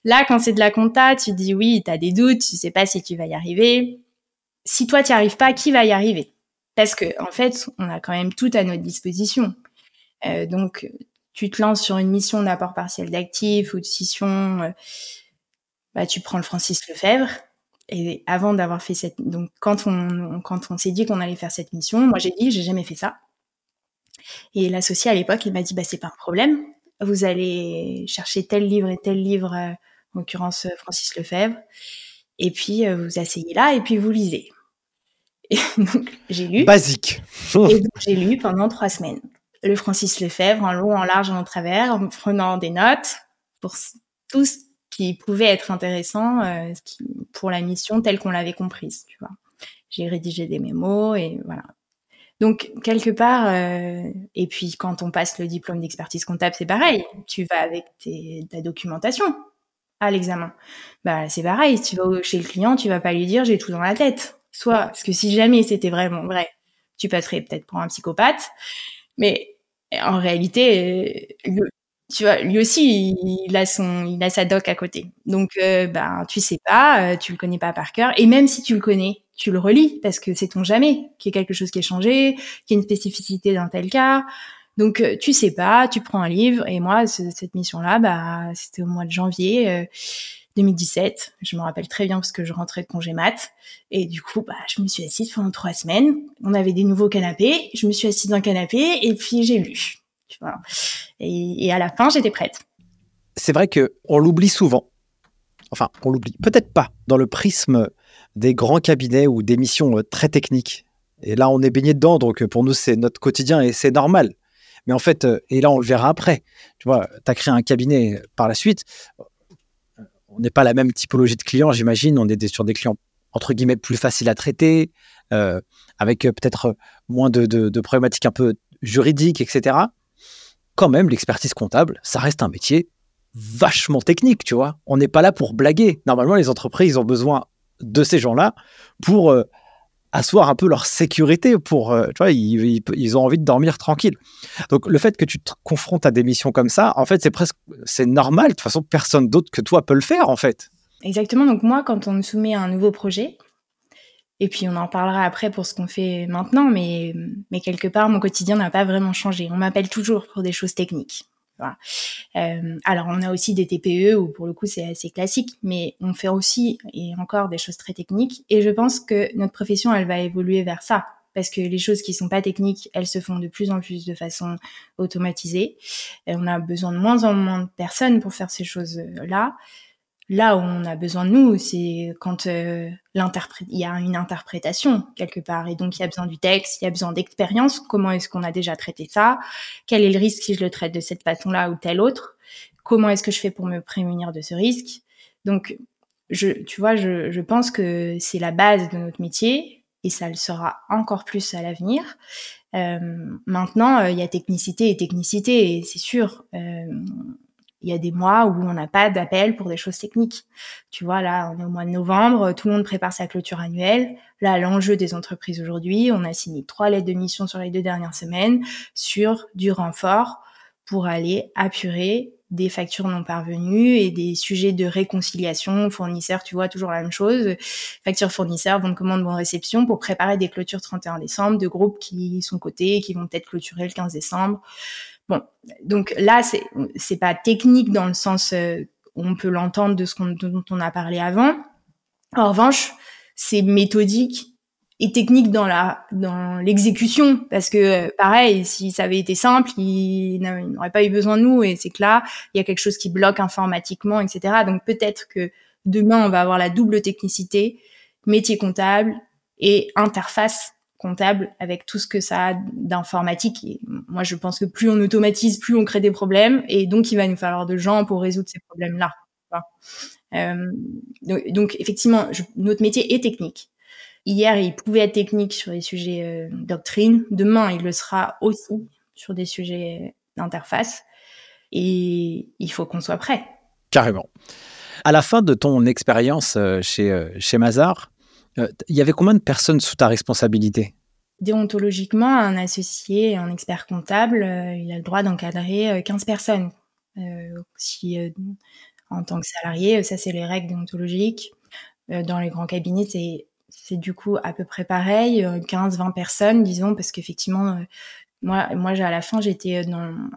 Là quand c'est de la compta tu dis oui tu as des doutes tu sais pas si tu vas y arriver. Si toi tu n'y arrives pas qui va y arriver? Parce que en fait, on a quand même tout à notre disposition. Euh, donc, tu te lances sur une mission d'apport partiel d'actifs ou de scission, euh, bah, tu prends le Francis Lefebvre. Et avant d'avoir fait cette, donc quand on quand on s'est dit qu'on allait faire cette mission, moi j'ai dit j'ai jamais fait ça. Et l'associé à l'époque, il m'a dit bah c'est pas un problème. Vous allez chercher tel livre et tel livre, euh, en l'occurrence Francis Lefebvre, et puis vous asseyez là et puis vous lisez. [LAUGHS] Donc, j'ai lu. Basique. Et donc, j'ai lu pendant trois semaines. Le Francis Lefebvre, en long, en large, en travers, en prenant des notes pour tout ce qui pouvait être intéressant euh, pour la mission telle qu'on l'avait comprise, tu vois. J'ai rédigé des mémos et voilà. Donc, quelque part, euh, et puis quand on passe le diplôme d'expertise comptable, c'est pareil. Tu vas avec tes, ta documentation à l'examen. Bah, c'est pareil. Si tu vas chez le client, tu vas pas lui dire j'ai tout dans la tête Soit, parce que si jamais c'était vraiment vrai, tu passerais peut-être pour un psychopathe. Mais en réalité, lui, tu vois, lui aussi, il a son, il a sa doc à côté. Donc, euh, ben, tu sais pas, euh, tu le connais pas par cœur. Et même si tu le connais, tu le relis parce que c'est ton jamais qu'il y ait quelque chose qui est changé, qu'il y ait une spécificité dans tel cas. Donc, euh, tu sais pas, tu prends un livre. Et moi, cette mission-là, bah, c'était au mois de janvier. 2017. Je me rappelle très bien parce que je rentrais de congé mat. Et du coup, bah, je me suis assise pendant trois semaines. On avait des nouveaux canapés. Je me suis assise dans le canapé et puis j'ai lu. Tu vois. Et, à la fin, j'étais prête. C'est vrai que on l'oublie souvent. Enfin, on l'oublie. Peut-être pas dans le prisme des grands cabinets ou des missions euh, très techniques. Et là, on est baigné dedans, donc pour nous, c'est notre quotidien et c'est normal. Mais en fait, euh, et là, on le verra après. Tu vois, tu as créé un cabinet par la suite on n'est pas la même typologie de clients, j'imagine. On est sur des clients entre guillemets plus faciles à traiter, euh, avec euh, peut-être moins de, problématiques un peu juridiques, etc. Quand même, l'expertise comptable, ça reste un métier vachement technique, tu vois. On n'est pas là pour blaguer. Normalement, les entreprises ont besoin de ces gens-là pour euh, asseoir un peu leur sécurité pour, euh, tu vois, ils, ont envie de dormir tranquille. Donc le fait que tu te confrontes à des missions comme ça, en fait, c'est presque, c'est normal. De toute façon, personne d'autre que toi peut le faire, en fait. Exactement. Donc moi, quand on me soumet un nouveau projet, et puis on en parlera après pour ce qu'on fait maintenant, mais, mais quelque part, mon quotidien n'a pas vraiment changé. On m'appelle toujours pour des choses techniques. Euh, alors, on a aussi des TPE où pour le coup c'est assez classique, mais on fait aussi et encore des choses très techniques. Et je pense que notre profession, elle va évoluer vers ça, parce que les choses qui sont pas techniques, elles se font de plus en plus de façon automatisée. Et on a besoin de moins en moins de personnes pour faire ces choses-là. Là où on a besoin de nous, c'est quand euh, il y a une interprétation quelque part, et donc il y a besoin du texte, il y a besoin d'expérience. Comment est-ce qu'on a déjà traité ça? Quel est le risque si je le traite de cette façon-là ou telle autre? Comment est-ce que je fais pour me prémunir de ce risque? Donc, tu vois, je, pense que c'est la base de notre métier, et ça le sera encore plus à l'avenir. Euh, maintenant, euh, il y a technicité et technicité, c'est sûr. Il y a des mois où on n'a pas d'appel pour des choses techniques. Tu vois, là, on est au mois de novembre, tout le monde prépare sa clôture annuelle. Là, l'enjeu des entreprises aujourd'hui, on a signé trois lettres de mission sur les deux dernières semaines sur du renfort pour aller apurer des factures non parvenues et des sujets de réconciliation fournisseurs, tu vois, toujours la même chose. Factures fournisseurs, bon de commande, bon réception pour préparer des clôtures 31 décembre de groupes qui sont cotés, qui vont peut-être clôturer le 15 décembre. Bon, donc là, c'est c'est pas technique dans le sens euh, on peut l'entendre de ce qu'on dont on a parlé avant. En revanche, c'est méthodique et technique dans la dans l'exécution parce que euh, pareil, si ça avait été simple, il, n'aurait pas eu besoin de nous et c'est que là, il y a quelque chose qui bloque informatiquement, etc. Donc peut-être que demain, on va avoir la double technicité, métier comptable et interface comptable avec tout ce que ça a d'informatique. Moi, je pense que plus on automatise, plus on crée des problèmes. Et donc, il va nous falloir de gens pour résoudre ces problèmes-là. Euh, donc, effectivement, notre métier est technique. Hier, il pouvait être technique sur les sujets euh, doctrine. Demain, il le sera aussi sur des sujets d'interface. Et il faut qu'on soit prêt. Carrément. À la fin de ton expérience euh, chez, euh, chez Mazar, euh, il y avait combien de personnes sous ta responsabilité? Déontologiquement, un associé, un expert comptable, il a le droit d'encadrer 15 personnes. si, en tant que salarié, ça c'est les règles déontologiques. dans les grands cabinets, c'est c'est du coup à peu près pareil, 15-20 personnes, disons, parce qu'effectivement, moi, moi, à la fin, j'étais dans un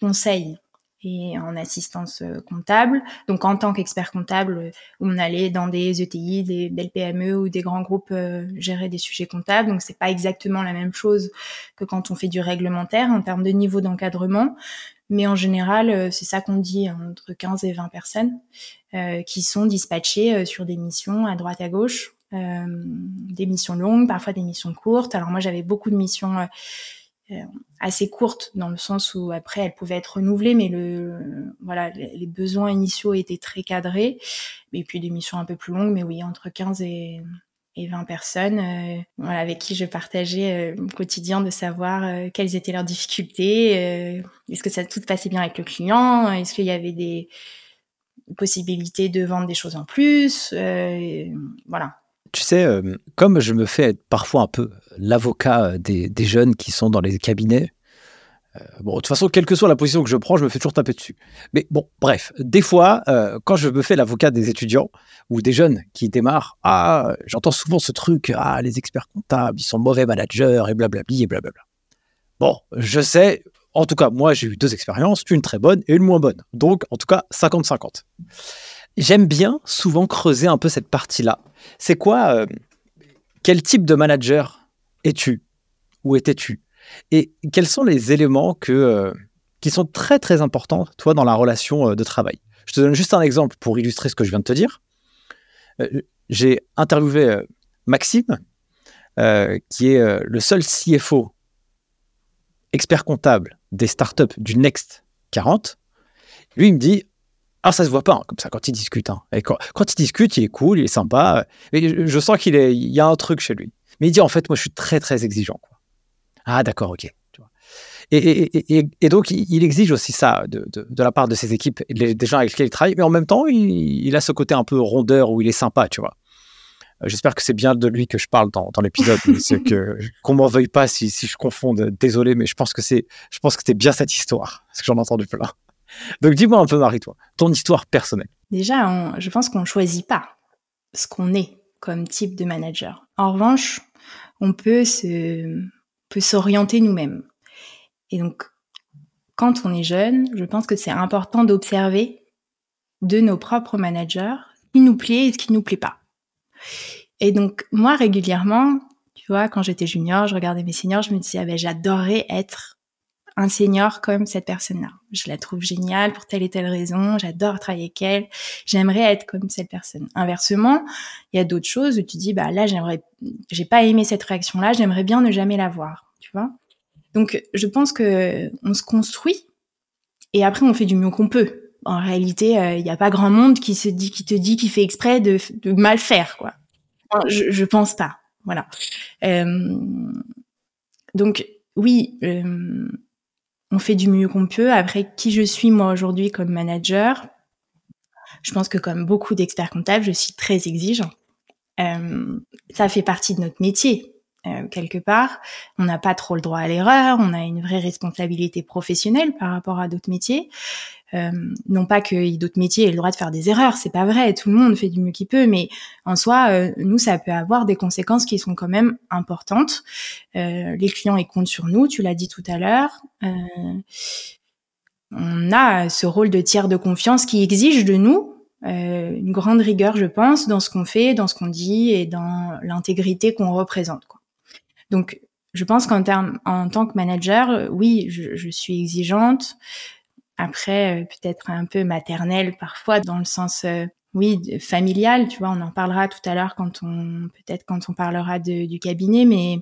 conseil et en assistance euh, comptable. Donc en tant qu'expert comptable, euh, on allait dans des ETI, des belles PME ou des grands groupes euh, gérer des sujets comptables. Donc c'est pas exactement la même chose que quand on fait du réglementaire en termes de niveau d'encadrement. Mais en général, c'est ça qu'on dit entre 15 et 20 personnes qui sont dispatchées sur des missions à droite à gauche, des missions longues, parfois des missions courtes. Alors moi j'avais beaucoup de missions euh, assez courte dans le sens où après elle pouvait être renouvelée, mais le voilà les besoins initiaux étaient très cadrés. Et puis des missions un peu plus longues, mais oui entre 15 et, et 20 personnes euh, voilà, avec qui je partageais euh, quotidien de savoir euh, quelles étaient leurs difficultés, est-ce que ça tout passait bien avec le client, est-ce qu'il y avait des possibilités de vendre des choses en plus, voilà. Tu sais, euh, comme je me fais parfois un peu l'avocat euh, des, jeunes qui sont dans les cabinets, euh, bon, de toute façon, quelle que soit la position que je prends, je me fais toujours taper dessus. Mais bon, bref, des fois, quand je me fais l'avocat des étudiants ou des jeunes qui démarrent, ah, j'entends souvent ce truc, ah, les experts comptables, ils sont mauvais managers et blablabli et blablabla. Bon, je sais, en tout cas, moi, j'ai eu deux expériences, une très bonne et une moins bonne. Donc, en tout cas, 50-50. J'aime bien souvent creuser un peu cette partie-là. C'est quoi, euh, quel type de manager es-tu? Ou étais-tu? Et quels sont les éléments euh, qui sont très très importants, toi, dans la relation euh, de travail? Je te donne juste un exemple pour illustrer ce que je viens de te dire. J'ai interviewé Maxime, qui est le seul CFO expert comptable des startups du Next 40. Lui, il me dit ah, ça se voit pas hein, comme ça quand il discute. Hein. quand, il discute, il est cool, il est sympa. Mais je, sens qu'il est, il y a un truc chez lui. Mais il dit en fait, moi, je suis très très exigeant. Ah, d'accord, ok. Et, donc, il, exige aussi ça de, la part de ses équipes et des gens avec lesquels il travaille. Mais en même temps, il, a ce côté un peu rondeur où il est sympa, tu vois. Euh, j'espère que c'est bien de lui que je parle dans, l'épisode. c'est que [LAUGHS] qu'on m'en veuille pas si, si je confonde. Désolé, mais je pense que c'est, je pense que c'est bien cette histoire parce que j'en ai entendu plein. Donc dis-moi un peu, Marie, toi, ton histoire personnelle. Déjà, je pense qu'on ne choisit pas ce qu'on est comme type de manager. En revanche, on peut se, peut s'orienter nous-mêmes. Et donc, quand on est jeune, je pense que c'est important d'observer de nos propres managers ce qui nous plaît et ce qui nous plaît pas. Et donc, moi, régulièrement, tu vois, quand j'étais junior, je regardais mes seniors, je me disais, ah ben, être un senior comme cette personne-là. Je la trouve géniale pour telle et telle raison, j'adore travailler avec elle, j'aimerais être comme cette personne. Inversement, il y a d'autres choses où tu dis, bah là, j'aimerais, j'ai pas aimé cette réaction-là, j'aimerais bien ne jamais la voir, tu vois. Donc, je pense que on se construit et après, on fait du mieux qu'on peut. En réalité, euh, il n'y a pas grand monde qui se dit, qui te dit qu'il fait exprès de, mal faire, quoi. je, je pense pas. Voilà. Euh, donc, oui, euh, on fait du mieux qu'on peut. Après, qui je suis moi aujourd'hui comme manager, je pense que comme beaucoup d'experts comptables, je suis très exigeant. Euh, ça fait partie de notre métier. Euh, quelque part, on n'a pas trop le droit à l'erreur, on a une vraie responsabilité professionnelle par rapport à d'autres métiers. Euh, non pas que d'autres métiers aient le droit de faire des erreurs, c'est pas vrai, tout le monde fait du mieux qu'il peut, mais en soi, euh, nous, ça peut avoir des conséquences qui sont quand même importantes. Euh, les clients, ils comptent sur nous, tu l'as dit tout à l'heure. on a ce rôle de tiers de confiance qui exige de nous une grande rigueur, je pense, dans ce qu'on fait, dans ce qu'on dit et dans l'intégrité qu'on représente. Quoi. Donc, je pense qu'en en tant que manager, oui, je, je suis exigeante. Après, euh, peut-être un peu maternelle parfois, dans le sens, euh, oui, familial, tu vois, on en parlera tout à l'heure quand on, peut-être quand on parlera de, du cabinet, mais,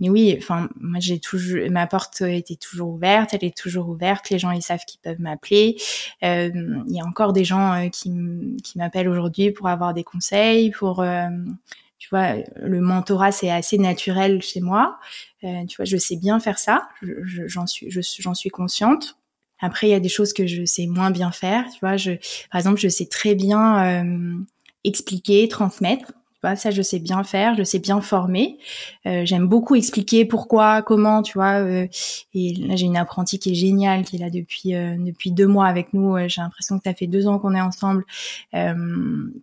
mais oui, enfin, moi j'ai toujours, ma porte était toujours ouverte, elle est toujours ouverte. Les gens ils savent qu'ils peuvent m'appeler. Euh, il y a encore des gens euh, qui, qui m'appellent aujourd'hui pour avoir des conseils, pour, euh, tu vois, le mentorat c'est assez naturel chez moi. Euh, tu vois, je sais bien faire ça, j'en suis, j'en suis consciente. Après, il y a des choses que je sais moins bien faire. Tu vois, je, par exemple, je sais très bien euh, expliquer, transmettre ça, je sais bien faire, je sais bien former. Euh, J'aime beaucoup expliquer pourquoi, comment, tu vois. Euh, et là, j'ai une apprentie qui est géniale, qui est là depuis euh, depuis deux mois avec nous. J'ai l'impression que ça fait deux ans qu'on est ensemble.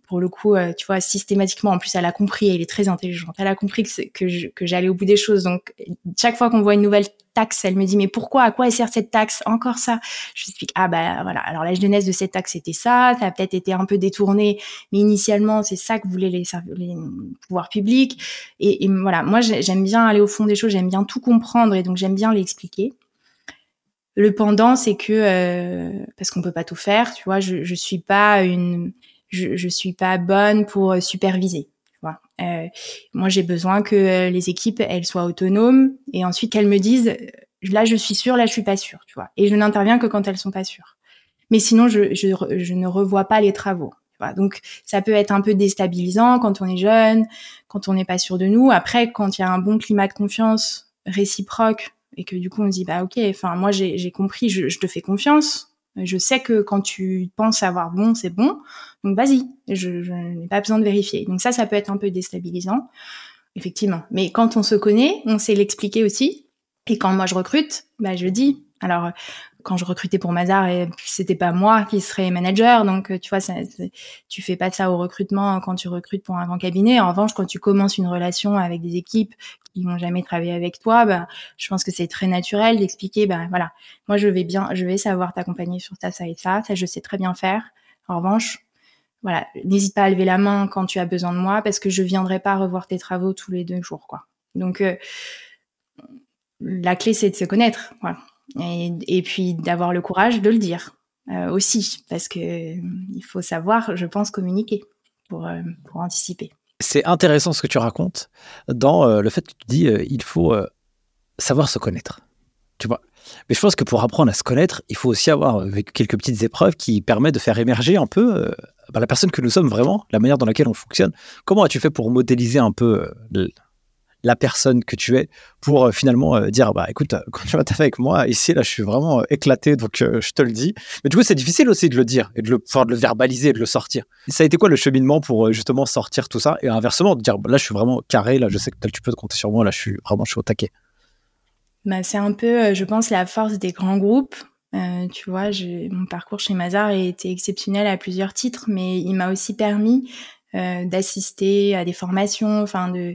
pour le coup, tu vois, systématiquement, en plus, elle a compris. Elle est très intelligente. Elle a compris que que j'allais au bout des choses. Donc, chaque fois qu'on voit une nouvelle taxe. Elle me dit mais pourquoi, à quoi elle sert cette taxe? Encore ça. Je lui explique ah bah voilà. Alors la jeunesse de cette taxe c'était ça. Ça a peut-être été un peu détourné, mais initialement c'est ça que voulaient les, les pouvoirs publics. Et, voilà, moi j'aime bien aller au fond des choses, j'aime bien tout comprendre et donc j'aime bien l'expliquer. Le pendant, c'est que euh, parce qu'on peut pas tout faire, tu vois, je, je suis pas une, je, je suis pas bonne pour superviser. Euh, moi, j'ai besoin que euh, les équipes, elles soient autonomes et ensuite qu'elles me disent, euh, là, je suis sûre, là, je suis pas sûre, tu vois. Et je n'interviens que quand elles sont pas sûres. Mais sinon, je, je, je ne revois pas les travaux. Donc, ça peut être un peu déstabilisant quand on est jeune, quand on n'est pas sûr de nous. Après, quand il y a un bon climat de confiance réciproque et que du coup, on se dit, bah ok, enfin, moi, j'ai compris, je, je te fais confiance je sais que quand tu penses avoir bon, c'est bon. Donc vas-y, je, je n'ai pas besoin de vérifier. Donc ça, ça peut être un peu déstabilisant, effectivement. Mais quand on se connaît, on sait l'expliquer aussi. Et quand moi je recrute, bah je dis. Alors quand je recrutais pour Mazar, et c'était pas moi qui serais manager, donc tu vois, tu fais pas ça au recrutement quand tu recrutes pour un grand cabinet. En revanche, quand tu commences une relation avec des équipes qui n'ont jamais travaillé avec toi, bah, je pense que c'est très naturel d'expliquer, bah voilà, moi je vais bien, je vais savoir t'accompagner sur ça, ça et ça, ça je sais très bien faire. En revanche, voilà, n'hésite pas à lever la main quand tu as besoin de moi parce que je viendrai pas revoir tes travaux tous les deux jours, quoi. Donc euh, la clé c'est de se connaître, voilà et, puis d'avoir le courage de le dire euh, aussi, parce que euh, il faut savoir, je pense, communiquer pour, euh, pour anticiper. C'est intéressant ce que tu racontes dans le fait que tu dis il faut savoir se connaître. Tu vois? Mais je pense que pour apprendre à se connaître, il faut aussi avoir quelques petites épreuves qui permettent de faire émerger un peu bah, la personne que nous sommes vraiment, la manière dans laquelle on fonctionne. Comment as-tu fait pour modéliser un peu la personne que tu es pour euh, finalement euh, dire bah écoute quand tu vas avec moi ici là je suis vraiment euh, éclaté donc je te le dis. Mais du coup c'est difficile aussi de le dire et de le de le verbaliser de le sortir. Ça a été quoi le cheminement pour justement sortir tout ça et inversement de dire bah, là je suis vraiment carré là je sais que tu peux compter sur moi là je suis vraiment je suis au taquet. Bah, c'est un peu je pense la force des grands groupes. Tu vois, mon parcours chez Mazar a été exceptionnel à plusieurs titres, mais il m'a aussi permis d'assister à des formations, enfin de euh,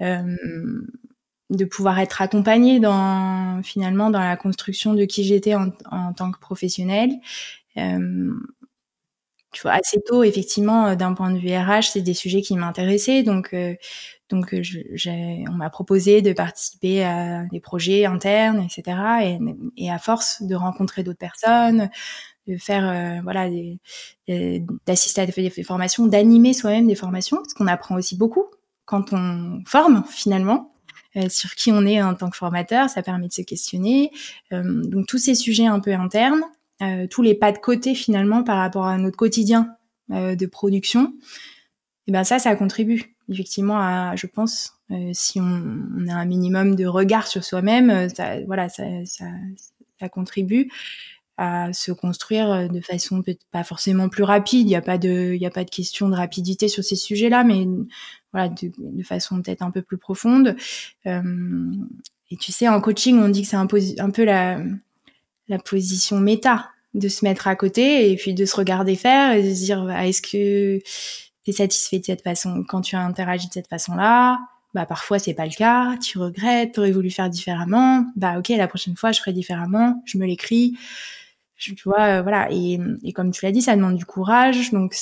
de pouvoir être accompagnée dans finalement dans la construction de qui j'étais en, en, tant que professionnelle. Euh, tu vois, assez tôt, effectivement, d'un point de vue RH, c'est des sujets qui m'intéressaient. Donc, euh, donc, j'ai, on m'a proposé de participer à des projets internes, etc. Et, et à force de rencontrer d'autres personnes, de faire, euh, voilà, d'assister à des, des formations, d'animer soi-même des formations, parce qu'on apprend aussi beaucoup quand on forme finalement. Euh, sur qui on est en tant que formateur, ça permet de se questionner. Euh, donc tous ces sujets un peu internes, euh, tous les pas de côté finalement par rapport à notre quotidien de production, et eh ben ça, ça contribue effectivement à, je pense, si on, a un minimum de regard sur soi-même, ça, voilà, ça, ça, contribue à se construire de façon peut-être pas forcément plus rapide. Il n'y a pas de, il a pas de question de rapidité sur ces sujets-là, mais voilà, de, de façon peut-être un peu plus profonde. Euh, et tu sais, en coaching, on dit que c'est un, un, peu la, la position méta, de se mettre à côté et puis de se regarder faire et de se dire, bah, est-ce que tu es satisfait de cette façon quand tu as interagi de cette façon-là? Bah parfois c'est pas le cas, tu regrettes, tu aurais voulu faire différemment, bah ok la prochaine fois je ferai différemment, je me l'écris, tu vois, euh, voilà. Et, et, comme tu l'as dit, ça demande du courage, donc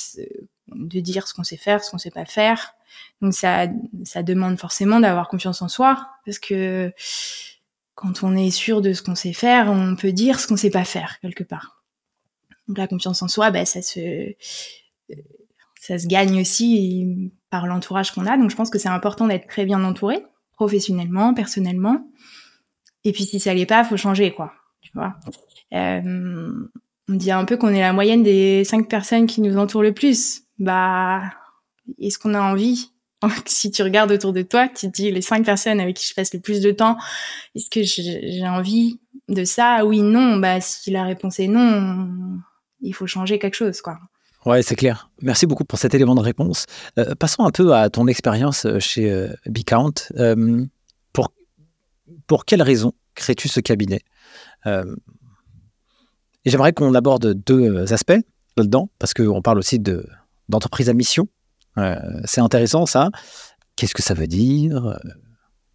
de dire ce qu'on sait faire, ce qu'on sait pas faire. Donc ça, ça demande forcément d'avoir confiance en soi, parce que quand on est sûr de ce qu'on sait faire, on peut dire ce qu'on sait pas faire quelque part. Donc la confiance en soi, ben ça se, ça se gagne aussi par l'entourage qu'on a. Donc je pense que c'est important d'être très bien entouré, professionnellement, personnellement. Et puis si ça l'est pas, faut changer quoi. Tu vois. Euh, on dit un peu qu'on est la moyenne des cinq personnes qui nous entourent le plus. Bah, est-ce qu'on a envie? Si tu regardes autour de toi, tu te dis les cinq personnes avec qui je passe le plus de temps, est-ce que j'ai envie de ça? Oui, non. Bah, si la réponse est non, il faut changer quelque chose, quoi. Ouais, c'est clair. Merci beaucoup pour cet élément de réponse. Euh, passons un peu à ton expérience euh, chez euh. Euh, pour, pour quelles raisons crées-tu ce cabinet? Et j'aimerais qu'on aborde deux aspects là-dedans, parce qu'on parle aussi de, d'entreprise à mission. c'est intéressant ça. Qu'est-ce que ça veut dire?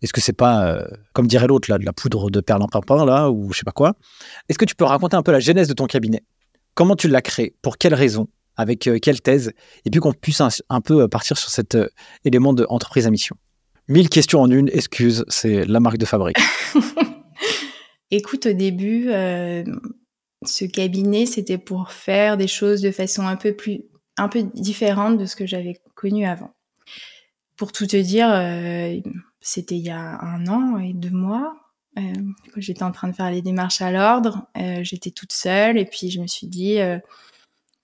Est-ce que c'est pas, comme dirait l'autre, là, de la poudre de perlimpinpin, là, ou je sais pas quoi? Est-ce que tu peux raconter un peu la genèse de ton cabinet? Comment tu l'as créé? Pour quelles raisons avec euh, quelle thèse, et puis qu'on puisse un, peu euh, partir sur cet euh, élément d'entreprise à mission. Mille questions en une, excuse, c'est la marque de fabrique. [LAUGHS] Écoute, au début, ce cabinet, c'était pour faire des choses de façon un peu plus, un peu différente de ce que j'avais connu avant. Pour tout te dire, c'était il y a un an et deux mois. j'étais en train de faire les démarches à l'ordre, j'étais toute seule et puis je me suis dit,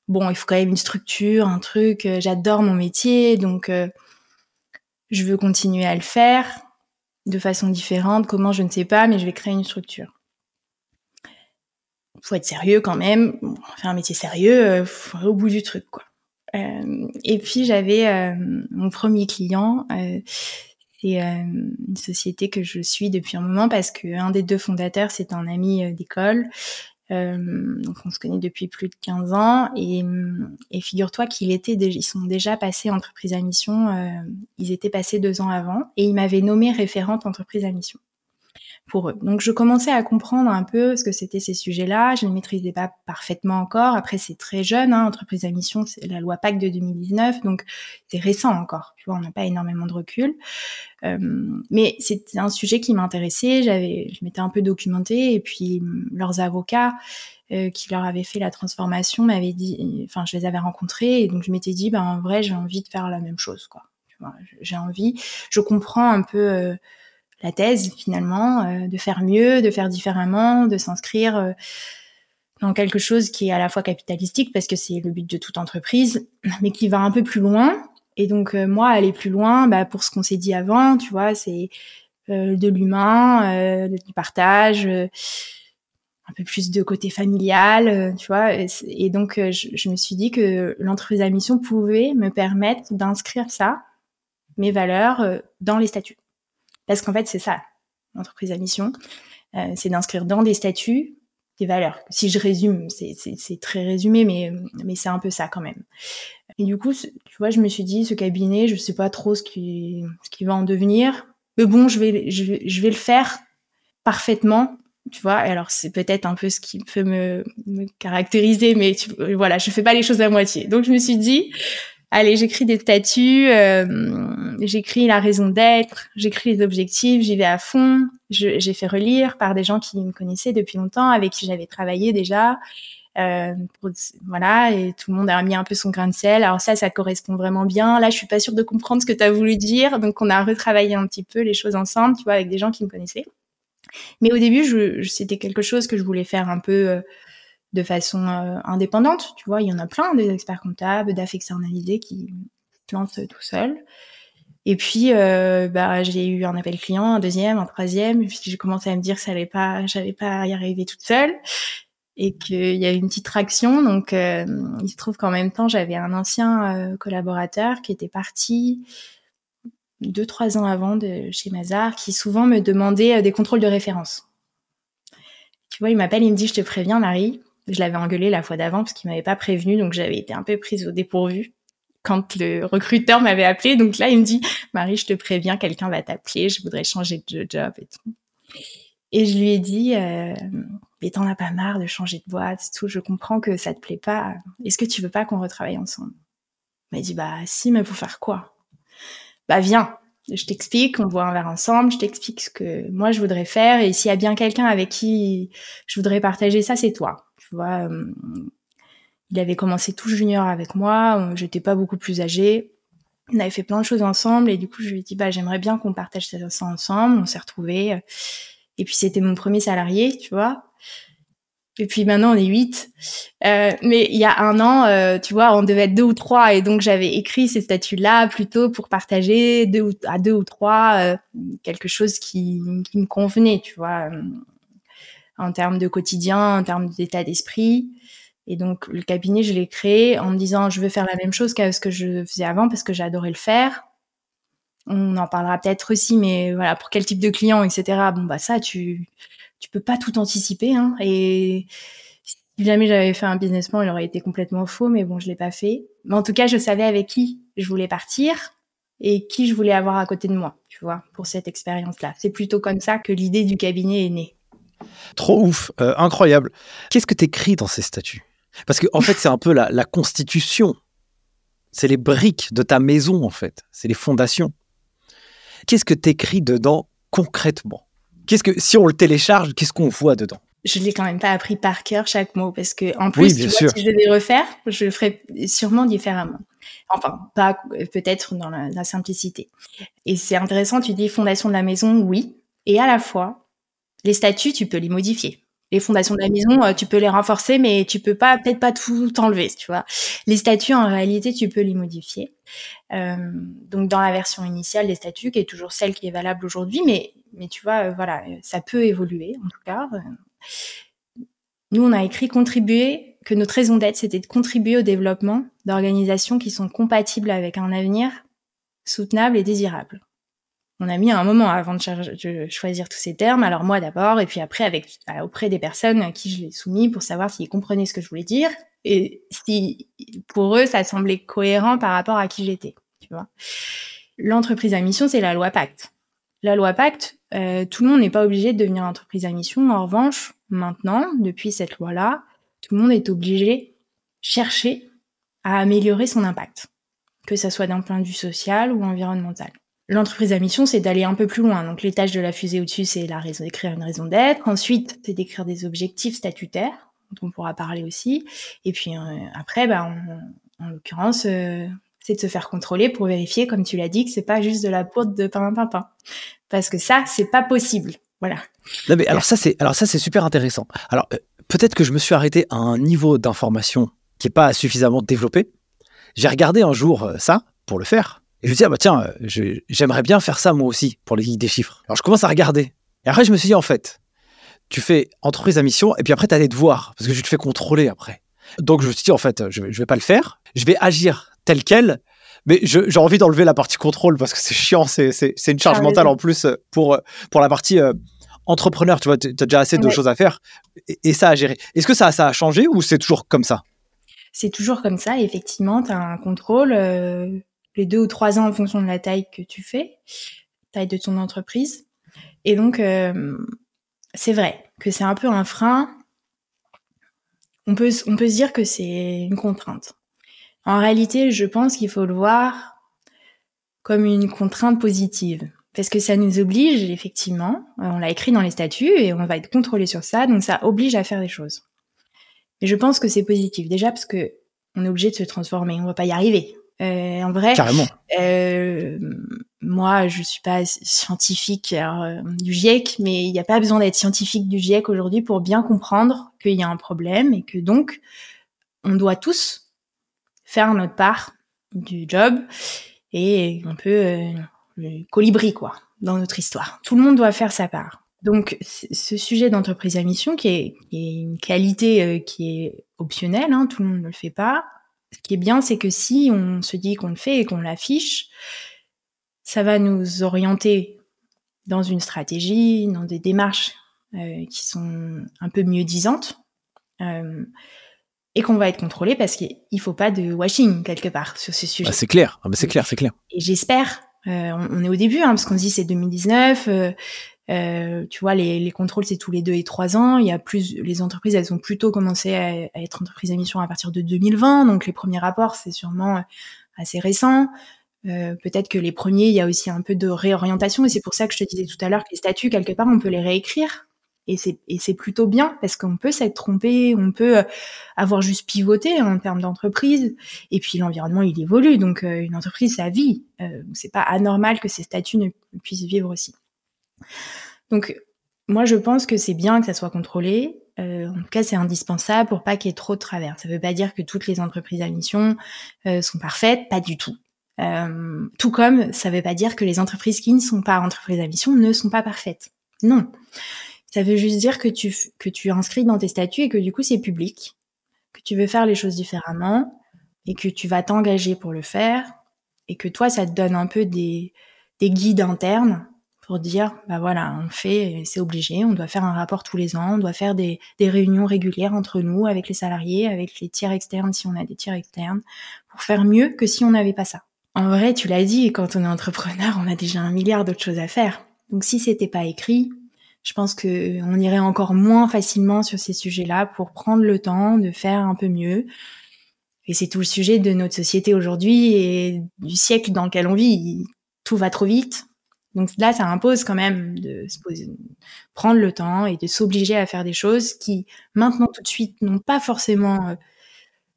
bon, il faut quand même une structure, un truc. Euh, j'adore mon métier, donc euh, je veux continuer à le faire de façon différente. Comment, je ne sais pas, mais je vais créer une structure. Faut être sérieux quand même. faire un métier sérieux, euh, au bout du truc, quoi. Et puis j'avais mon premier client. c'est une société que je suis depuis un moment parce que un des deux fondateurs, c'est un ami d'école euh, donc on se connaît depuis plus de 15 ans et, et figure-toi qu'il était ils sont déjà passés entreprise à mission, euh, ils étaient passés deux ans avant et il m'avait nommé référente entreprise à mission pour eux. Donc je commençais à comprendre un peu ce que c'était ces sujets-là. Je ne maîtrisais pas parfaitement encore. Après c'est très jeune, hein, entreprise à mission, c'est la loi PAC de 2019, donc c'est récent encore. Tu vois, on n'a pas énormément de recul. Euh, mais c'était un sujet qui m'intéressait. J'avais, je m'étais un peu documentée et puis leurs avocats. Euh, qui leur avaient fait la transformation m'avaient dit, enfin je les avais rencontrés et donc je m'étais dit ben en vrai j'ai envie de faire la même chose quoi. J'ai envie, je comprends un peu euh, la thèse finalement, euh, de faire mieux, de faire différemment, de s'inscrire euh, dans quelque chose qui est à la fois capitalistique parce que c'est le but de toute entreprise, mais qui va un peu plus loin. Et donc euh, moi, aller plus loin, bah, pour ce qu'on s'est dit avant, tu vois, c'est de l'humain, du partage, un peu plus de côté familial, tu vois. Et, donc je, je, me suis dit que l'entreprise à mission pouvait me permettre d'inscrire ça, mes valeurs, dans les statuts. Parce qu'en fait, c'est ça, l'entreprise à mission. Euh, c'est d'inscrire dans des statuts des valeurs. Si je résume, c'est très résumé, mais, c'est un peu ça quand même. Et du coup, tu vois, je me suis dit, ce cabinet, je sais pas trop ce qui, va en devenir. Mais bon, je vais, le faire parfaitement tu vois alors c'est peut-être un peu ce qui peut me, caractériser mais voilà je fais pas les choses à moitié donc je me suis dit allez, j'écris des statuts, euh, j'écris la raison d'être, j'écris les objectifs, j'y vais à fond. J'ai fait relire par des gens qui me connaissaient depuis longtemps, avec qui j'avais travaillé déjà. Euh, voilà, et tout le monde a mis un peu son grain de sel. Alors ça, ça correspond vraiment bien. Là, je suis pas sûre de comprendre ce que tu as voulu dire, donc on a retravaillé un petit peu les choses ensemble, tu vois, avec des gens qui me connaissaient. Mais au début, je, c'était quelque chose que je voulais faire un peu euh, de façon euh, indépendante. Tu vois, il y en a plein des experts comptables, d'AF externalisés qui se lancent tout seuls. Et puis, euh, bah, j'ai eu un appel client, un deuxième, un troisième. Et puis, j'ai commencé à me dire que ça allait pas, j'allais pas y arriver toute seule et qu'il y a une petite traction. Donc, euh, il se trouve qu'en même temps, j'avais un ancien collaborateur qui était parti deux, trois ans avant de chez Mazar, qui souvent me demandait des contrôles de référence. Tu vois, il m'appelle, il me dit, je te préviens, Marie, je l'avais engueulé la fois d'avant parce qu'il m'avait pas prévenu, donc j'avais été un peu prise au dépourvu quand le recruteur m'avait appelé. Donc là, il me dit, Marie, je te préviens, quelqu'un va t'appeler, je voudrais changer de job et tout. Et je lui ai dit, euh, mais t'en as pas marre de changer de boîte, tout, je comprends que ça te plaît pas. Est-ce que tu veux pas qu'on retravaille ensemble? Il m'a dit, bah si, mais pour faire quoi? Bah viens, je t'explique, on boit un verre ensemble, je t'explique ce que moi je voudrais faire, et s'il y a bien quelqu'un avec qui je voudrais partager ça, c'est toi tu vois. Euh, Il avait commencé tout junior avec moi, j'étais pas beaucoup plus âgée. On avait fait plein de choses ensemble et du coup je lui ai dit bah j'aimerais bien qu'on partage ça ensemble. On s'est retrouvés et puis c'était mon premier salarié, tu vois. Et puis maintenant, on est huit. Euh, mais il y a un an, euh, tu vois, on devait être deux ou trois. Et donc, j'avais écrit ces statuts-là plutôt pour partager deux ou, à deux ou trois euh, quelque chose qui, qui, me convenait, tu vois, euh, en termes de quotidien, en termes d'état d'esprit. Et donc, le cabinet, je l'ai créé en me disant, je veux faire la même chose qu'à ce que je faisais avant parce que j'adorais le faire. On en parlera peut-être aussi, mais voilà, pour quel type de client, etc. Bon, bah ça, tu tu peux pas tout anticiper. Hein, et si jamais j'avais fait un business plan, il aurait été complètement faux, mais bon, je l'ai pas fait. Mais en tout cas, je savais avec qui je voulais partir et qui je voulais avoir à côté de moi, tu vois, pour cette expérience-là. C'est plutôt comme ça que l'idée du cabinet est née. Trop ouf, euh, incroyable. Qu'est-ce que tu écris dans ces statuts? Parce qu'en en fait, c'est un peu la, la constitution. C'est les briques de ta maison, en fait. C'est les fondations. Qu'est-ce que tu écris dedans concrètement? Qu'est-ce que si on le télécharge, qu'est-ce qu'on voit dedans? Je l'ai quand même pas appris par cœur chaque mot parce que en plus si je devais refaire, je le ferais sûrement différemment. Enfin, pas peut-être dans la, la, simplicité. Et c'est intéressant, tu dis fondation de la maison, oui, et à la fois les statuts, tu peux les modifier. Les fondations de la maison, euh, tu peux les renforcer, mais tu peux pas peut-être pas tout enlever, tu vois. Les statuts, en réalité, tu peux les modifier. Euh, donc dans la version initiale des statuts, qui est toujours celle qui est valable aujourd'hui, mais mais tu vois, euh, voilà, ça peut évoluer en tout cas. Nous, on a écrit contribuer que notre raison d'être, c'était de contribuer au développement d'organisations qui sont compatibles avec un avenir soutenable et désirable on a mis un moment avant de, choisir tous ces termes. Alors moi d'abord, et puis après avec euh, auprès des personnes à qui je l'ai soumis pour savoir s'ils comprenaient ce que je voulais dire et si pour eux ça semblait cohérent par rapport à qui j'étais. Tu vois. L'entreprise à mission, c'est la loi Pacte. La loi Pacte, euh, tout le monde n'est pas obligé de devenir entreprise à mission. En revanche, maintenant, depuis cette loi-là, tout le monde est obligé chercher à améliorer son impact, que ça soit d'un point de vue social ou environnemental. L'entreprise à mission, c'est d'aller un peu plus loin. Donc, les tâches de la fusée au-dessus, c'est la raison d'écrire une raison d'être. Ensuite, c'est d'écrire des objectifs statutaires, dont on pourra parler aussi. Et puis euh, après, bah, en l'occurrence, euh, c'est de se faire contrôler pour vérifier, comme tu l'as dit, que c'est pas juste de la poudre de pain pain. Parce que ça, c'est pas possible. Voilà. Non mais alors ça c'est alors ça c'est super intéressant. Alors euh, peut-être que je me suis arrêté à un niveau d'information qui est pas suffisamment développé. J'ai regardé un jour ça pour le faire et je me dis, ah bah tiens, euh, j'aimerais bien faire ça moi aussi pour les des chiffres. Alors je commence à regarder. Et après, je me suis dit, en fait, tu fais entreprise à mission, et puis après, tu as des devoirs, parce que je te fais contrôler après. Donc je me suis dit, en fait, je vais, vais pas le faire. Je vais agir tel quel, mais j'ai envie d'enlever la partie contrôle, parce que c'est chiant, c'est une charge mentale en plus pour, pour la partie euh, entrepreneur. Tu vois, tu as déjà assez de choses à faire, et, ça à gérer. Est-ce que ça, ça a changé ou c'est toujours comme ça? C'est toujours comme ça, effectivement, tu as un contrôle. Euh, les deux ou trois ans en fonction de la taille que tu fais, taille de ton entreprise. Et donc, euh, c'est vrai que c'est un peu un frein. On peut, on peut se dire que c'est une contrainte. En réalité, je pense qu'il faut le voir comme une contrainte positive. Parce que ça nous oblige, effectivement, on l'a écrit dans les statuts et on va être contrôlé sur ça, donc ça oblige à faire des choses. Mais je pense que c'est positif. Déjà parce que on est obligé de se transformer, on va pas y arriver. Euh, en vrai, Euh, moi, je suis pas scientifique euh, du GIEC, mais il n'y a pas besoin d'être scientifique du GIEC aujourd'hui pour bien comprendre qu'il y a un problème et que donc on doit tous faire notre part du job et un peu euh, le colibri quoi dans notre histoire. Tout le monde doit faire sa part. Donc ce sujet d'entreprise à mission qui est, qui est une qualité euh, qui est optionnelle, hein, tout le monde ne le fait pas, ce qui est bien, c'est que si on se dit qu'on le fait et qu'on l'affiche, ça va nous orienter dans une stratégie, dans des démarches euh, qui sont un peu mieux disantes, euh, et qu'on va être contrôlé parce qu'il faut pas de washing quelque part sur ce sujet. Ah, c'est clair, ah, c'est clair, c'est clair. Et j'espère, euh, on, est au début, hein, parce qu'on se dit c'est 2019, euh, tu vois, les, les contrôles, c'est tous les deux et trois ans. Il y a plus, les entreprises, elles ont plutôt commencé à, être entreprises à mission à partir de 2020. Donc, les premiers rapports, c'est sûrement assez récent. Euh, peut-être que les premiers, il y a aussi un peu de réorientation. Et c'est pour ça que je te disais tout à l'heure que les statuts, quelque part, on peut les réécrire Et c'est, et c'est plutôt bien parce qu'on peut s'être trompé, on peut euh, avoir juste pivoté en termes d'entreprise. Et puis l'environnement, il évolue. Donc euh, une entreprise, ça vit. Euh, c'est pas anormal que ces statuts ne puissent vivre aussi. Donc moi, je pense que c'est bien que ça soit contrôlé. Euh, en tout cas, c'est indispensable pour pas qu'il y ait trop de travers. Ça veut pas dire que toutes les entreprises à mission euh, sont parfaites, pas du tout. Euh, tout comme ça veut pas dire que les entreprises qui ne sont pas entreprises à mission ne sont pas parfaites. Non. Ça veut juste dire que tu que tu inscris dans tes statuts et que du coup c'est public, que tu veux faire les choses différemment et que tu vas t'engager pour le faire et que toi ça te donne un peu des des guides internes pour dire, bah voilà, on fait, c'est obligé, on doit faire un rapport tous les ans, on doit faire des, des, réunions régulières entre nous, avec les salariés, avec les tiers externes si on a des tiers externes, pour faire mieux que si on n'avait pas ça. En vrai, tu l'as dit, quand on est entrepreneur, on a déjà un milliard d'autres choses à faire. Donc si c'était pas écrit, je pense que on irait encore moins facilement sur ces sujets-là pour prendre le temps de faire un peu mieux. Et c'est tout le sujet de notre société aujourd'hui et du siècle dans lequel on vit. Tout va trop vite, donc là, ça impose quand même de prendre le temps et de s'obliger à faire des choses qui, maintenant, tout de suite, n'ont pas forcément euh,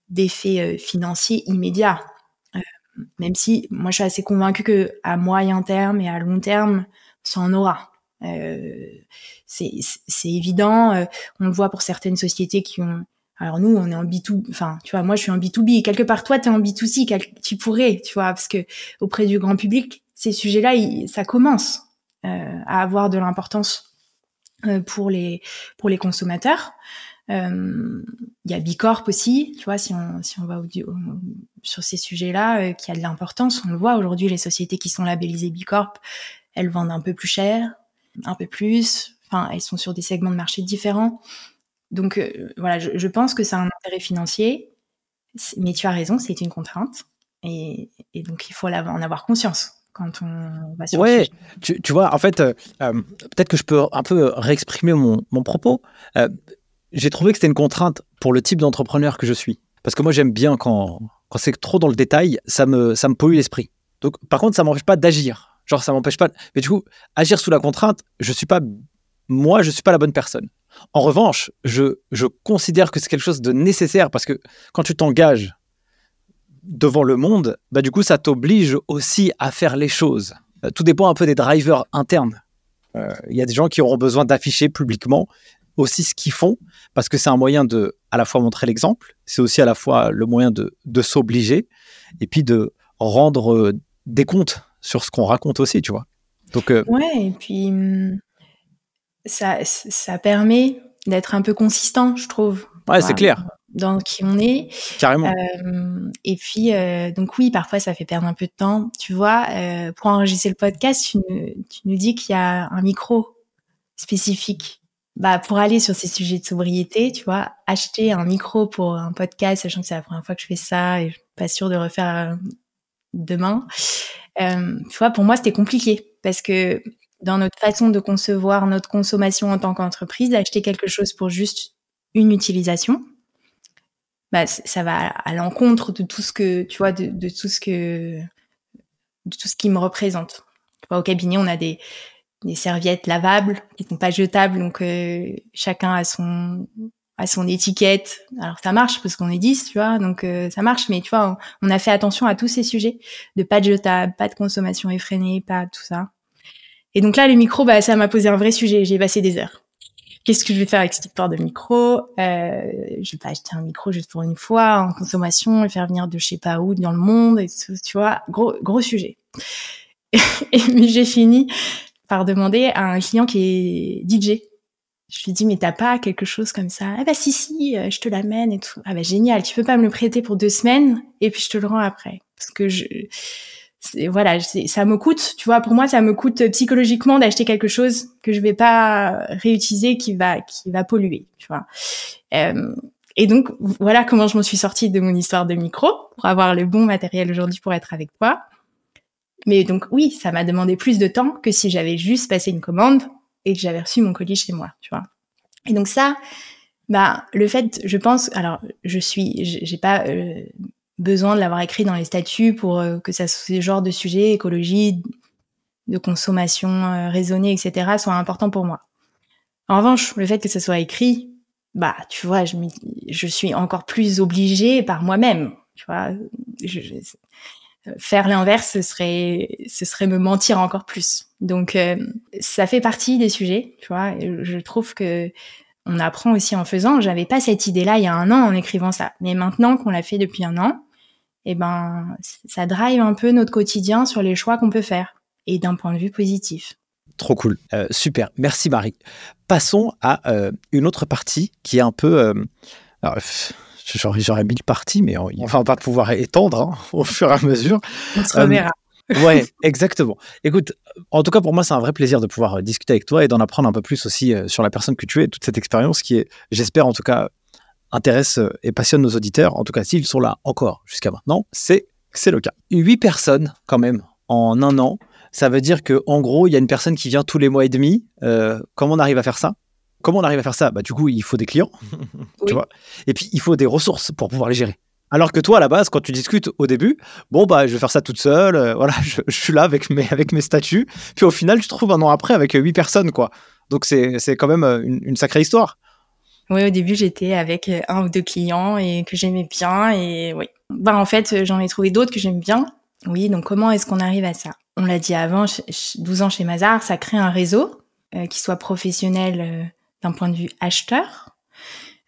d'effet euh, financier immédiat. Euh, même si moi, je suis assez convaincue que à moyen terme et à long terme, ça en aura. c'est évident. on le voit pour certaines sociétés qui ont alors nous, on est en B2, enfin, tu vois, moi je suis en B2B. Quelque part, toi, tu es en B2C, tu pourrais, tu vois, parce que auprès du grand public, ces sujets-là, ça commence euh, à avoir de l'importance euh, pour les pour les consommateurs. Euh, il y a Bicorp aussi, tu vois, si on si on va sur ces sujets-là, qui a de l'importance, on le voit aujourd'hui, les sociétés qui sont labellisées Bicorp, elles vendent un peu plus cher, un peu plus. Enfin, elles sont sur des segments de marché différents. Donc voilà, je, je, pense que ça a un intérêt financier, mais tu as raison, c'est une contrainte, et, et donc il faut en avoir conscience quand on va sur ouais, tu, tu, vois, en fait, euh, euh, peut-être que je peux un peu réexprimer mon, mon propos. Euh, j'ai trouvé que c'était une contrainte pour le type d'entrepreneur que je suis. Parce que moi, j'aime bien quand, quand c'est trop dans le détail, ça me, ça me pollue l'esprit. Donc, par contre, ça m'empêche pas d'agir. Genre, ça m'empêche pas. Mais du coup, agir sous la contrainte, je suis pas. Moi, je suis pas la bonne personne. En revanche, je, je considère que c'est quelque chose de nécessaire parce que quand tu t'engages devant le monde, bah du coup, ça t'oblige aussi à faire les choses. Euh, tout dépend un peu des drivers internes. Euh, il y a des gens qui auront besoin d'afficher publiquement aussi ce qu'ils font, parce que c'est un moyen de à la fois montrer l'exemple, c'est aussi à la fois le moyen de, de s'obliger, et puis de rendre euh, des comptes sur ce qu'on raconte aussi, tu vois. Donc, Ouais, et puis hum, ça, ça permet d'être un peu consistant, je trouve. Ouais, c'est clair dans qui on est. Carrément. Euh, et puis, euh, donc oui, parfois ça fait perdre un peu de temps. Tu vois, euh, pour enregistrer le podcast, tu, tu nous dis qu'il y a un micro spécifique. Bah, pour aller sur ces sujets de sobriété, tu vois, acheter un micro pour un podcast, sachant que c'est la première fois que je fais ça et je suis pas sûre de refaire euh, demain. Euh, tu vois, pour moi, c'était compliqué parce que dans notre façon de concevoir notre consommation en tant qu'entreprise, acheter quelque chose pour juste une utilisation, bah, ça va à l'encontre de tout ce que tu vois de, tout ce que de tout ce qui me représente. Au cabinet, on a des, serviettes lavables qui sont pas jetables, donc euh, chacun a son a son étiquette. Alors ça marche parce qu'on est 10, tu vois, donc euh, ça marche, mais tu vois, on, on, a fait attention à tous ces sujets de pas de jetable, pas de consommation effrénée, pas tout ça. Et donc là, le micro, bah, ça m'a posé un vrai sujet. J'ai passé des heures qu'est-ce que je vais faire avec cette histoire de micro? Euh, Je vais pas acheter un micro juste pour une fois en consommation, le faire venir de je sais pas où dans le monde, et tu vois, gros sujet. [LAUGHS] et mais j'ai fini par demander à un client qui est DJ. Je lui dis mais t'as pas quelque chose comme ça? Ah bah si si, euh, je te l'amène et tout. Ah bah génial, tu peux pas me le prêter pour deux semaines et puis je te le rends après parce que je voilà, ça me coûte, tu vois, pour moi, ça me coûte psychologiquement d'acheter quelque chose que je vais pas réutiliser, qui va, qui va polluer, tu vois. Euh, et donc, voilà comment je m'en suis sortie de mon histoire de micro pour avoir le bon matériel aujourd'hui pour être avec toi. Mais donc, oui, ça m'a demandé plus de temps que si j'avais juste passé une commande et que j'avais reçu mon colis chez moi, tu vois. Et donc ça, bah, le fait, je pense, alors, je suis, j'ai pas euh, besoin de l'avoir écrit dans les statuts pour euh, que ça, ce genre de sujet, écologie, de consommation euh, raisonnée, etc., soit important pour moi. En revanche, le fait que ce soit écrit, bah, tu vois, je, suis encore plus obligée par moi-même. Tu vois, faire l'inverse, ce serait, ce serait me mentir encore plus. Donc, euh, ça fait partie des sujets. Tu vois, je trouve que on apprend aussi en faisant. J'avais pas cette idée-là il y a un an en écrivant ça, mais maintenant qu'on l'a fait depuis un an, eh ben, ça drive un peu notre quotidien sur les choix qu'on peut faire et d'un point de vue positif. Trop cool. Euh, super. Merci Marie. Passons à euh, une autre partie qui est un peu... Euh, j'aurais mille parties, mais on, va pas pouvoir étendre hein, [LAUGHS] au fur et à mesure. On se reverra. ouais, exactement. Écoute, en tout cas pour moi c'est un vrai plaisir de pouvoir discuter avec toi et d'en apprendre un peu plus aussi sur la personne que tu es, toute cette expérience qui est, j'espère en tout cas, intéresse et passionne nos auditeurs. En tout cas, s'ils sont là encore jusqu'à maintenant, c'est c'est le cas. Huit personnes quand même en un an ça veut dire que en gros, il y a une personne qui vient tous les mois et demi. Euh, comment on arrive à faire ça? Comment on arrive à faire ça? Bah du coup, il faut des clients, [LAUGHS] tu vois. Et puis il faut des ressources pour pouvoir les gérer. Alors que toi, à la base, quand tu discutes au début, bon bah je vais faire ça toute seule. Euh, voilà, [LAUGHS] je, suis là avec mes avec mes statuts. Puis au final, tu te trouves un an après avec huit personnes, quoi. Donc c'est quand même euh, une, une sacrée histoire. Oui, au début, j'étais avec un ou deux clients et que j'aimais bien. Et oui, bah en fait, j'en ai trouvé d'autres que j'aime bien. Oui, donc comment est-ce qu'on arrive à ça? On l'a dit avant, 12 ans chez Mazar, ça crée un réseau euh, qui soit professionnel euh, d'un point de vue acheteur,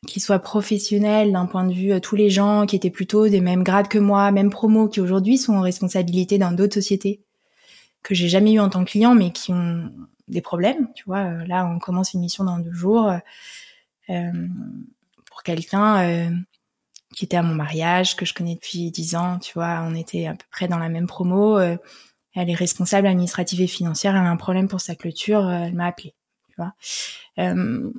qui soit professionnel d'un point de vue euh, tous les gens qui étaient plutôt des mêmes grades que moi, même promos, qui aujourd'hui sont en responsabilité dans d'autres sociétés que j'ai jamais eu en tant que client, mais qui ont des problèmes. Tu vois, là, on commence une mission dans deux jours pour quelqu'un qui était à mon mariage, que je connais depuis dix ans. Tu vois, on était à peu près dans la même promo elle est responsable administrative et financière, elle a un problème pour sa clôture, euh, elle m'a appelé. Tu vois euh,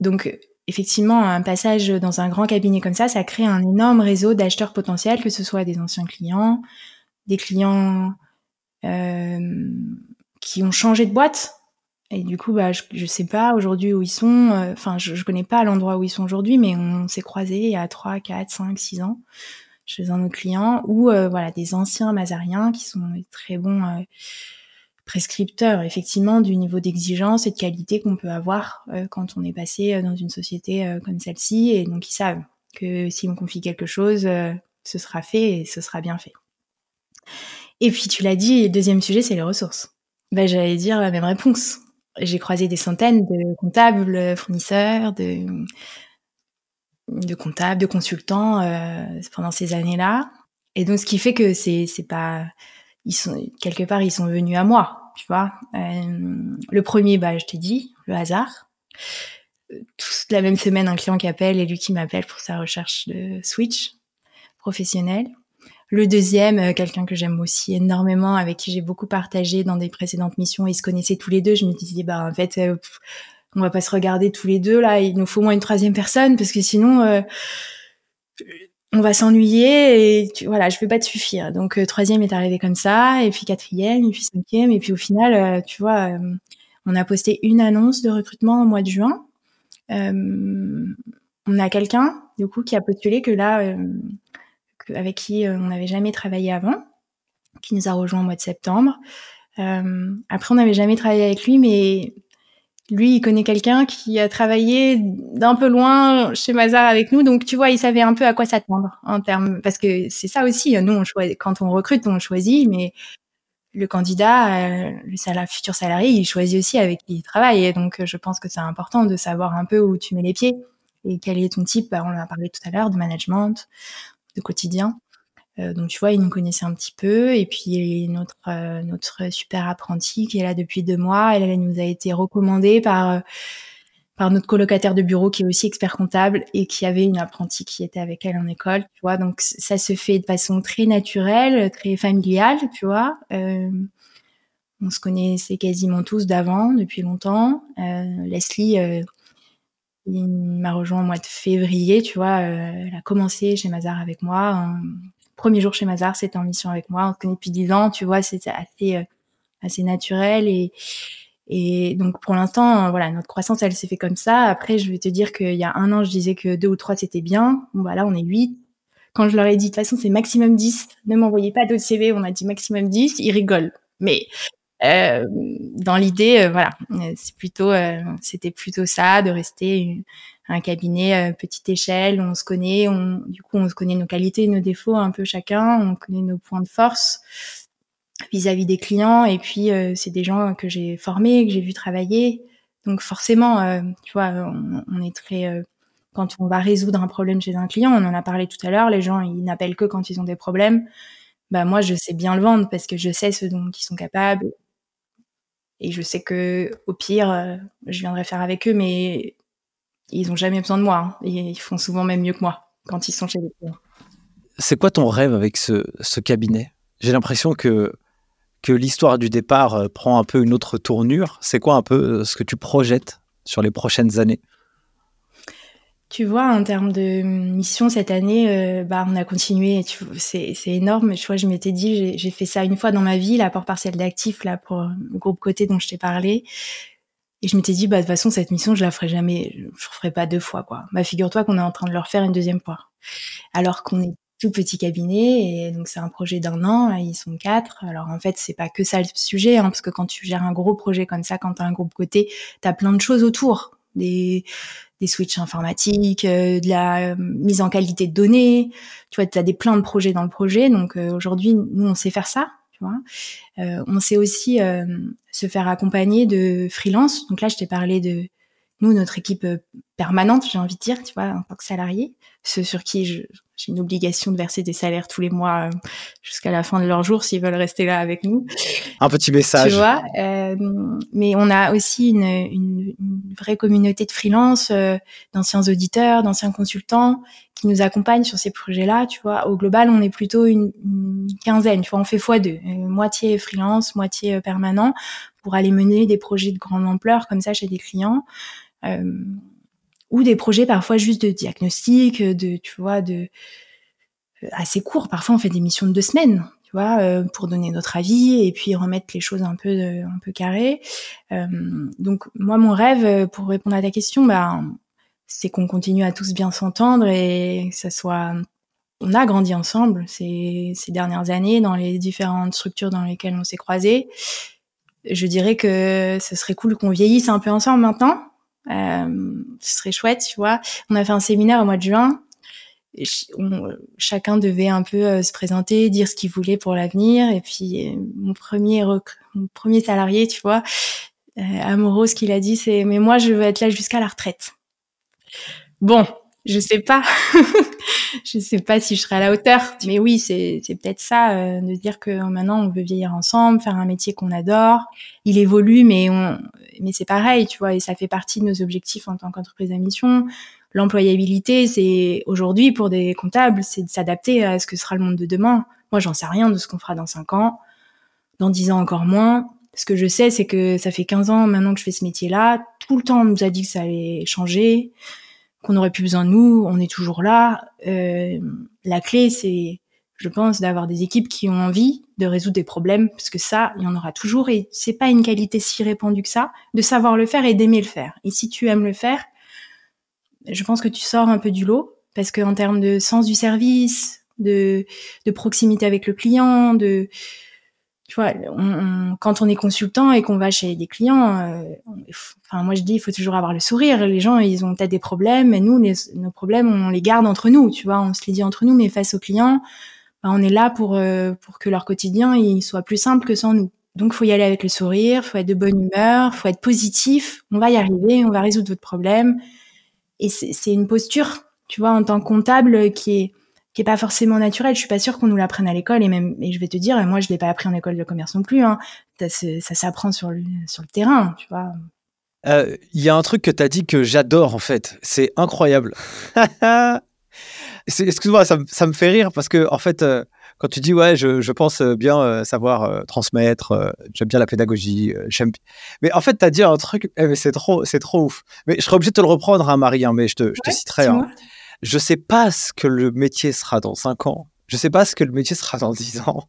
donc effectivement, un passage dans un grand cabinet comme ça, ça crée un énorme réseau d'acheteurs potentiels, que ce soit des anciens clients, des clients euh, qui ont changé de boîte. Et du coup, bah, je, je sais pas aujourd'hui où ils sont. Euh, enfin, je, je connais pas l'endroit où ils sont aujourd'hui, mais on s'est croisés il y a 3, 4, 5, 6 ans chez un autre client, ou euh, voilà des anciens mazariens qui sont très bons euh, prescripteurs effectivement du niveau d'exigence et de qualité qu'on peut avoir euh, quand on est passé dans une société comme celle-ci, et donc ils savent que si on confie quelque chose, ce sera fait et ce sera bien fait. Et puis tu l'as dit, le deuxième sujet, c'est les ressources. Ben, j'allais dire la même réponse. J'ai croisé des centaines de comptables, fournisseurs, de de comptables, de consultants euh, pendant ces années-là. Et donc, ce qui fait que c'est c'est pas ils sont quelque part ils sont venus à moi, tu vois. Euh, le premier, bah, je t'ai dit, le hasard. Toute la même semaine, un client qui appelle et lui qui m'appelle pour sa recherche de switch professionnel. Le deuxième, euh, quelqu'un que j'aime aussi énormément, avec qui j'ai beaucoup partagé dans des précédentes missions, ils se connaissaient tous les deux. Je me disais, bah en fait, on va pas se regarder tous les deux là. Il nous faut au moins une troisième personne parce que sinon euh, on va s'ennuyer et voilà, je vais pas te suffire. Donc euh, troisième est arrivé comme ça et puis quatrième et puis cinquième et puis au final, euh, tu vois, on a posté une annonce de recrutement au mois de juin. on a quelqu'un du coup qui a postulé que là, avec qui on n'avait jamais travaillé avant, qui nous a rejoint au mois de septembre. après, on n'avait jamais travaillé avec lui, mais lui, il connaît quelqu'un qui a travaillé d'un peu loin chez Mazar avec nous, donc tu vois, il savait un peu à quoi s'attendre en termes, parce que c'est ça aussi. Nous, on choisit, quand on recrute, on choisit, mais le candidat, euh, le futur salarié, il choisit aussi avec qui il travaille. Et donc, je pense que c'est important de savoir un peu où tu mets les pieds et quel est ton type. Bah, on en a parlé tout à l'heure de management, de quotidien. Euh, donc tu vois, il nous connaissait un petit peu. Et puis notre euh, notre super apprenti qui est là depuis deux mois, elle, elle nous a été recommandée par euh, par notre colocataire de bureau qui est aussi expert comptable et qui avait une apprentie qui était avec elle en école. Tu vois, donc ça se fait de façon très naturelle, très familiale. Tu vois. on se connaissait quasiment tous d'avant, depuis longtemps. Leslie, il m'a rejoint au mois de février, tu vois. elle a commencé chez Mazar avec moi premier jour chez Mazar, c'était en mission avec moi. On se connaît depuis dix ans, tu vois, c'était assez, euh, assez naturel et, et donc pour l'instant, voilà, notre croissance, elle s'est fait comme ça. Après, je vais te dire qu'il y a un an, je disais que deux ou trois, c'était bien. Bon, bah là, on est huit. Quand je leur ai dit, de toute façon, c'est maximum 10, ne m'envoyez pas d'autres CV, on a dit maximum 10, ils rigolent. Mais dans l'idée, voilà, c'est plutôt, c'était plutôt ça, de rester un cabinet petite échelle, on se connaît, on, du coup, on se connaît nos qualités, nos défauts un peu chacun, on connaît nos points de force vis-à-vis des clients, et puis c'est des gens que j'ai formés, que j'ai vu travailler, donc forcément, tu vois, on, on est très quand on va résoudre un problème chez un client, on en a parlé tout à l'heure, les gens ils n'appellent que quand ils ont des problèmes. Bah moi je sais bien le vendre parce que je sais ce dont ils sont capables et je sais que au pire euh, je viendrai faire avec eux, mais ils ont jamais besoin de moi. Hein. ils font souvent même mieux que moi quand ils sont chez les clients. C'est quoi ton rêve avec ce, cabinet? J'ai l'impression que que l'histoire du départ euh, prend un peu une autre tournure. C'est quoi un peu euh, ce que tu projettes sur les prochaines années? Tu vois, en termes de mission cette année, euh, bah on a continué. C'est énorme. Je vois, je m'étais dit, j'ai fait ça une fois dans ma vie, l'apport partiel d'actifs là pour le groupe côté dont je t'ai parlé. Et je m'étais dit, bah de toute façon cette mission, je la ferai jamais, je la ferai pas deux fois quoi. Bah figure-toi qu'on est en train de le refaire une deuxième fois, alors qu'on est tout petit cabinet et donc c'est un projet d'un an. ils sont quatre. Alors en fait c'est pas que ça le sujet, hein, parce que quand tu gères un gros projet comme ça, quand tu as un groupe côté, tu as plein de choses autour des switches informatiques, euh, de la euh, mise en qualité de données. Tu vois, tu as des plein de projets dans le projet. Donc euh, aujourd'hui, nous, on sait faire ça. Tu vois. on sait aussi se faire accompagner de freelance. Donc là, je t'ai parlé de nous, notre équipe permanente, j'ai envie de dire, tu vois, en tant que salarié, ceux sur qui j'ai une obligation de verser des salaires tous les mois jusqu'à la fin de leur jour s'ils veulent rester là avec nous. Un petit message. Tu vois, euh, mais on a aussi une, une, une vraie communauté de freelance, euh, d'anciens auditeurs, d'anciens consultants qui nous accompagnent sur ces projets-là. Tu vois, au global, on est plutôt une, une quinzaine. Tu vois, on fait fois deux, euh, moitié freelance, moitié permanent, pour aller mener des projets de grande ampleur comme ça chez des clients. Euh, ou des projets parfois juste de diagnostic, de tu vois, de euh, assez court. Parfois, on fait des missions de deux semaines, tu vois, euh, pour donner notre avis et puis remettre les choses un peu un peu carrées. Euh, donc moi, mon rêve, pour répondre à ta question, bah, c'est qu'on continue à tous bien s'entendre et que ça soit on a grandi ensemble ces, ces dernières années dans les différentes structures dans lesquelles on s'est croisés. Je dirais que ce serait cool qu'on vieillisse un peu ensemble maintenant, euh, ce serait chouette, tu vois. On a fait un séminaire au mois de juin. chacun devait un peu euh, se présenter, dire ce qu'il voulait pour l'avenir. Et puis euh, mon premier mon premier salarié, tu vois, euh, ce qu'il a dit, c'est mais moi je veux être là jusqu'à la retraite. Bon, je sais pas. [LAUGHS] je sais pas si je serai à la hauteur. Mais oui, c'est, c'est peut-être ça, euh, de dire que maintenant on veut vieillir ensemble, faire un métier qu'on adore. Il évolue, mais on, mais c'est pareil, tu vois, et ça fait partie de nos objectifs en tant qu'entreprise à mission. L'employabilité, c'est aujourd'hui pour des comptables, c'est de s'adapter à ce que sera le monde de demain. Moi, j'en sais rien de ce qu'on fera dans cinq ans, dans dix ans encore moins. Ce que je sais, c'est que ça fait 15 ans maintenant que je fais ce métier-là. Tout le temps, on nous a dit que ça allait changer qu'on aurait plus besoin de nous, on est toujours là. Euh, la clé, c'est, je pense, d'avoir des équipes qui ont envie de résoudre des problèmes, parce que ça, il y en aura toujours, et c'est pas une qualité si répandue que ça, de savoir le faire et d'aimer le faire. Et si tu aimes le faire, je pense que tu sors un peu du lot, parce que en termes de sens du service, de, de proximité avec le client, de tu vois, quand on est consultant et qu'on va chez des clients, euh, enfin moi je dis il faut toujours avoir le sourire. Les gens ils ont peut-être des problèmes, mais nous nos problèmes on les garde entre nous, tu vois, on se les dit entre nous, mais face aux clients, ben, on est là pour euh, pour que leur quotidien il soit plus simple que sans nous. Donc faut y aller avec le sourire, faut être de bonne humeur, faut être positif. On va y arriver, on va résoudre votre problème. Et c'est une posture, tu vois, en tant que comptable qui est qui est pas forcément naturel. Je suis pas sûre qu'on nous l'apprenne à l'école et même, et je vais te dire, moi je l'ai pas appris en école de commerce non plus. Hein. Ça, ça s'apprend sur le sur le terrain, tu vois. Euh, il y a un truc que tu as dit que j'adore en fait. C'est incroyable. [LAUGHS] Excuse-moi, ça, ça, me fait rire parce que en fait, euh, quand tu dis ouais, je, je pense bien euh, savoir transmettre, j'aime bien la pédagogie, j'aime. Mais en fait, tu as dit un truc, eh, mais c'est trop, c'est trop ouf. Mais je serais obligé de te le reprendre, hein, Marie, hein, mais je te, je te citerai. Hein. Je sais pas ce que le métier sera dans 5 ans. Je sais pas ce que le métier sera dans 10 ans.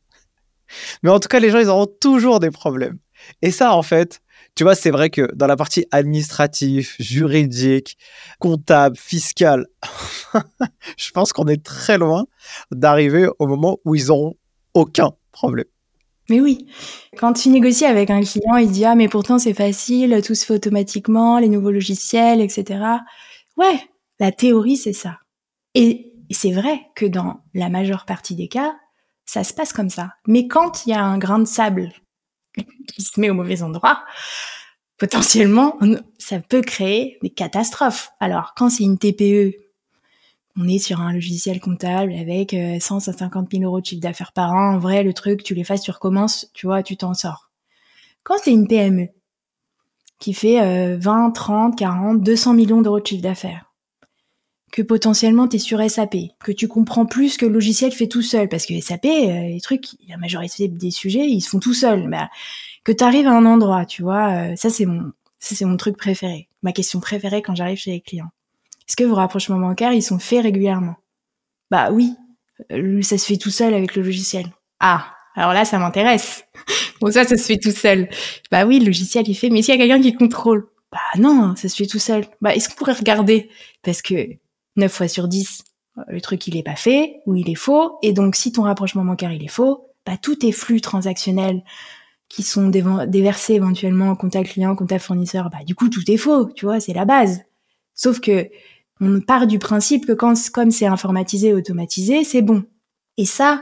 Mais en tout cas, les gens, ils auront toujours des problèmes. Et ça, en fait, tu vois, c'est vrai que dans la partie administrative, juridique, comptable, fiscale, [LAUGHS] je pense qu'on est très loin d'arriver au moment où ils auront aucun problème. Mais oui, quand tu négocies avec un client, il dit ah mais pourtant c'est facile, tout se fait automatiquement, les nouveaux logiciels, etc. Ouais, la théorie c'est ça. Et c'est vrai que dans la majeure partie des cas, ça se passe comme ça. Mais quand il y a un grain de sable [LAUGHS] qui se met au mauvais endroit, potentiellement, ça peut créer des catastrophes. Alors, quand c'est une TPE, on est sur un logiciel comptable avec 100 à 50 000 euros de chiffre d'affaires par an. En vrai, le truc, tu les fasses, tu recommences, tu vois, tu t'en sors. Quand c'est une PME qui fait 20, 30, 40, 200 millions d'euros de chiffre d'affaires, que potentiellement tu es sur SAP, que tu comprends plus que le logiciel fait tout seul, parce que SAP, euh, les trucs, la majorité des sujets, ils se font tout seuls. Bah, que tu arrives à un endroit, tu vois, euh, ça c'est mon, mon truc préféré, ma question préférée quand j'arrive chez les clients. Est-ce que vos rapprochements bancaires, ils sont faits régulièrement? Bah oui, euh, ça se fait tout seul avec le logiciel. Ah, alors là, ça m'intéresse. [LAUGHS] bon, ça, ça se fait tout seul. Bah oui, le logiciel, il fait, mais s'il y a quelqu'un qui contrôle Bah non, ça se fait tout seul. Bah, est-ce qu'on pourrait regarder? Parce que 9 fois sur 10, le truc il est pas fait ou il est faux. Et donc si ton rapprochement bancaire il est faux, bah tous tes flux transactionnels qui sont déversés éventuellement en compte client, compte fournisseur, bah du coup tout est faux, tu vois, c'est la base. Sauf que on part du principe que quand comme c'est informatisé, automatisé, c'est bon. Et ça,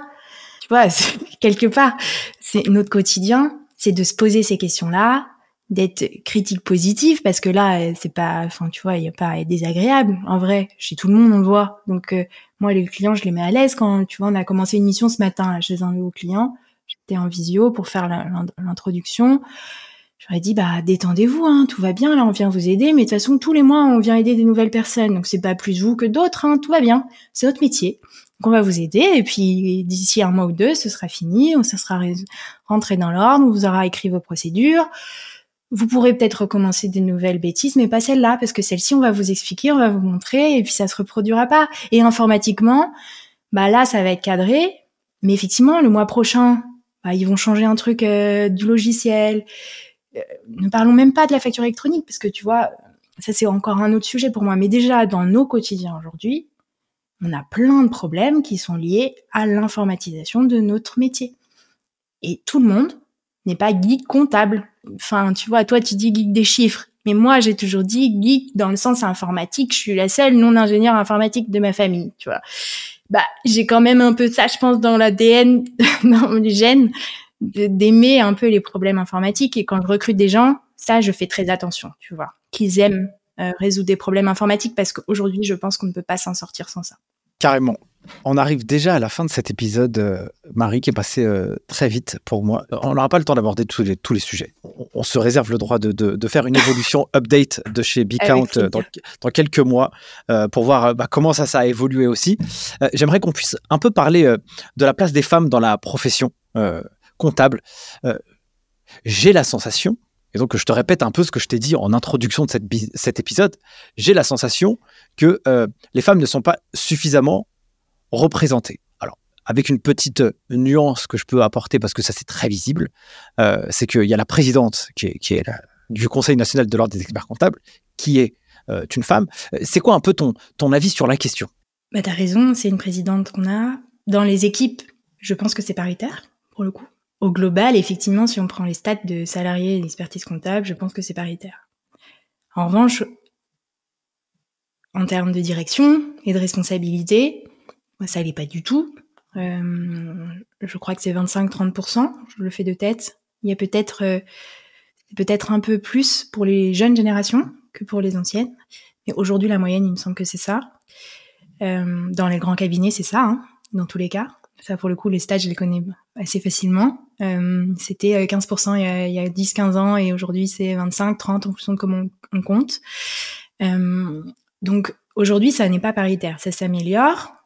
tu vois, [LAUGHS] quelque part, c'est notre quotidien, c'est de se poser ces questions-là, d'être critique positive parce que là euh, c'est pas enfin tu vois il y a pas désagréable en vrai chez tout le monde on le voit. Donc euh, moi les clients je les mets à l'aise. Quand tu vois on a commencé une mission ce matin chez un nouveau client j'étais en visio pour faire l'introduction. J'aurais dit bah détendez-vous hein, tout va bien là on vient vous aider mais de toute façon tous les mois on vient aider des nouvelles personnes. Donc c'est pas plus vous que d'autres hein, tout va bien. C'est votre métier. Donc on va vous aider et puis d'ici un mois ou deux ce sera fini ça sera rentré dans l'ordre on vous aura écrit vos procédures vous pourrez peut-être recommencer des nouvelles bêtises, mais pas celle-là, parce que celle-ci, on va vous expliquer, on va vous montrer, et puis ça se reproduira pas. Et informatiquement, bah là, ça va être cadré, mais effectivement, le mois prochain, bah, ils vont changer un truc euh, du logiciel. Euh, ne parlons même pas de la facture électronique, parce que tu vois, ça c'est encore un autre sujet pour moi. Mais déjà, dans nos quotidiens aujourd'hui, on a plein de problèmes qui sont liés à l'informatisation de notre métier. Et tout le monde n'est pas geek comptable. Enfin, tu vois, toi, tu dis geek des chiffres. Mais moi, j'ai toujours dit geek dans le sens informatique. Je suis la seule non ingénieure informatique de ma famille, tu vois. Bah, j'ai quand même un peu ça, je pense, dans l'ADN, [LAUGHS] dans les gènes, d'aimer un peu les problèmes informatiques. Et quand je recrute des gens, ça, je fais très attention, tu vois, qu'ils aiment euh, résoudre des problèmes informatiques parce qu'aujourd'hui, je pense qu'on ne peut pas s'en sortir sans ça. Carrément. On arrive déjà à la fin de cet épisode, euh, Marie, qui est passé euh, très vite pour moi. On n'aura pas le temps d'aborder tous les, tous les sujets. On, se réserve le droit de, faire une évolution [LAUGHS] update de chez Bcount euh, dans, dans, quelques mois pour voir bah, comment ça, ça a évolué aussi. J'aimerais qu'on puisse un peu parler de la place des femmes dans la profession comptable. J'ai la sensation, et donc je te répète un peu ce que je t'ai dit en introduction de cette, cet épisode, j'ai la sensation que les femmes ne sont pas suffisamment représentés. Alors, avec une petite nuance que je peux apporter, parce que ça c'est très visible, euh, c'est qu'il y a la présidente qui est, du Conseil national de l'ordre des experts comptables, qui est euh, une femme. C'est quoi un peu ton, ton avis sur la question? Bah, Tu as raison, c'est une présidente qu'on a. Dans les équipes, je pense que c'est paritaire, pour le coup. Au global, effectivement, si on prend les stats de salariés et d'expertise comptable, je pense que c'est paritaire. En revanche, en termes de direction et de responsabilité, ça l'est pas du tout. Euh, je crois que c'est 25-30%, je le fais de tête. Il y a peut-être euh, peut-être un peu plus pour les jeunes générations que pour les anciennes. Mais aujourd'hui, la moyenne, il me semble que c'est ça. Euh, dans les grands cabinets, c'est ça, hein, dans tous les cas. Ça, pour le coup, les stages, je les connais assez facilement. C'était 15% il y a, a 10-15 ans et aujourd'hui, c'est 25-30 en fonction de comment on compte. donc, aujourd'hui, ça n'est pas paritaire. Ça s'améliore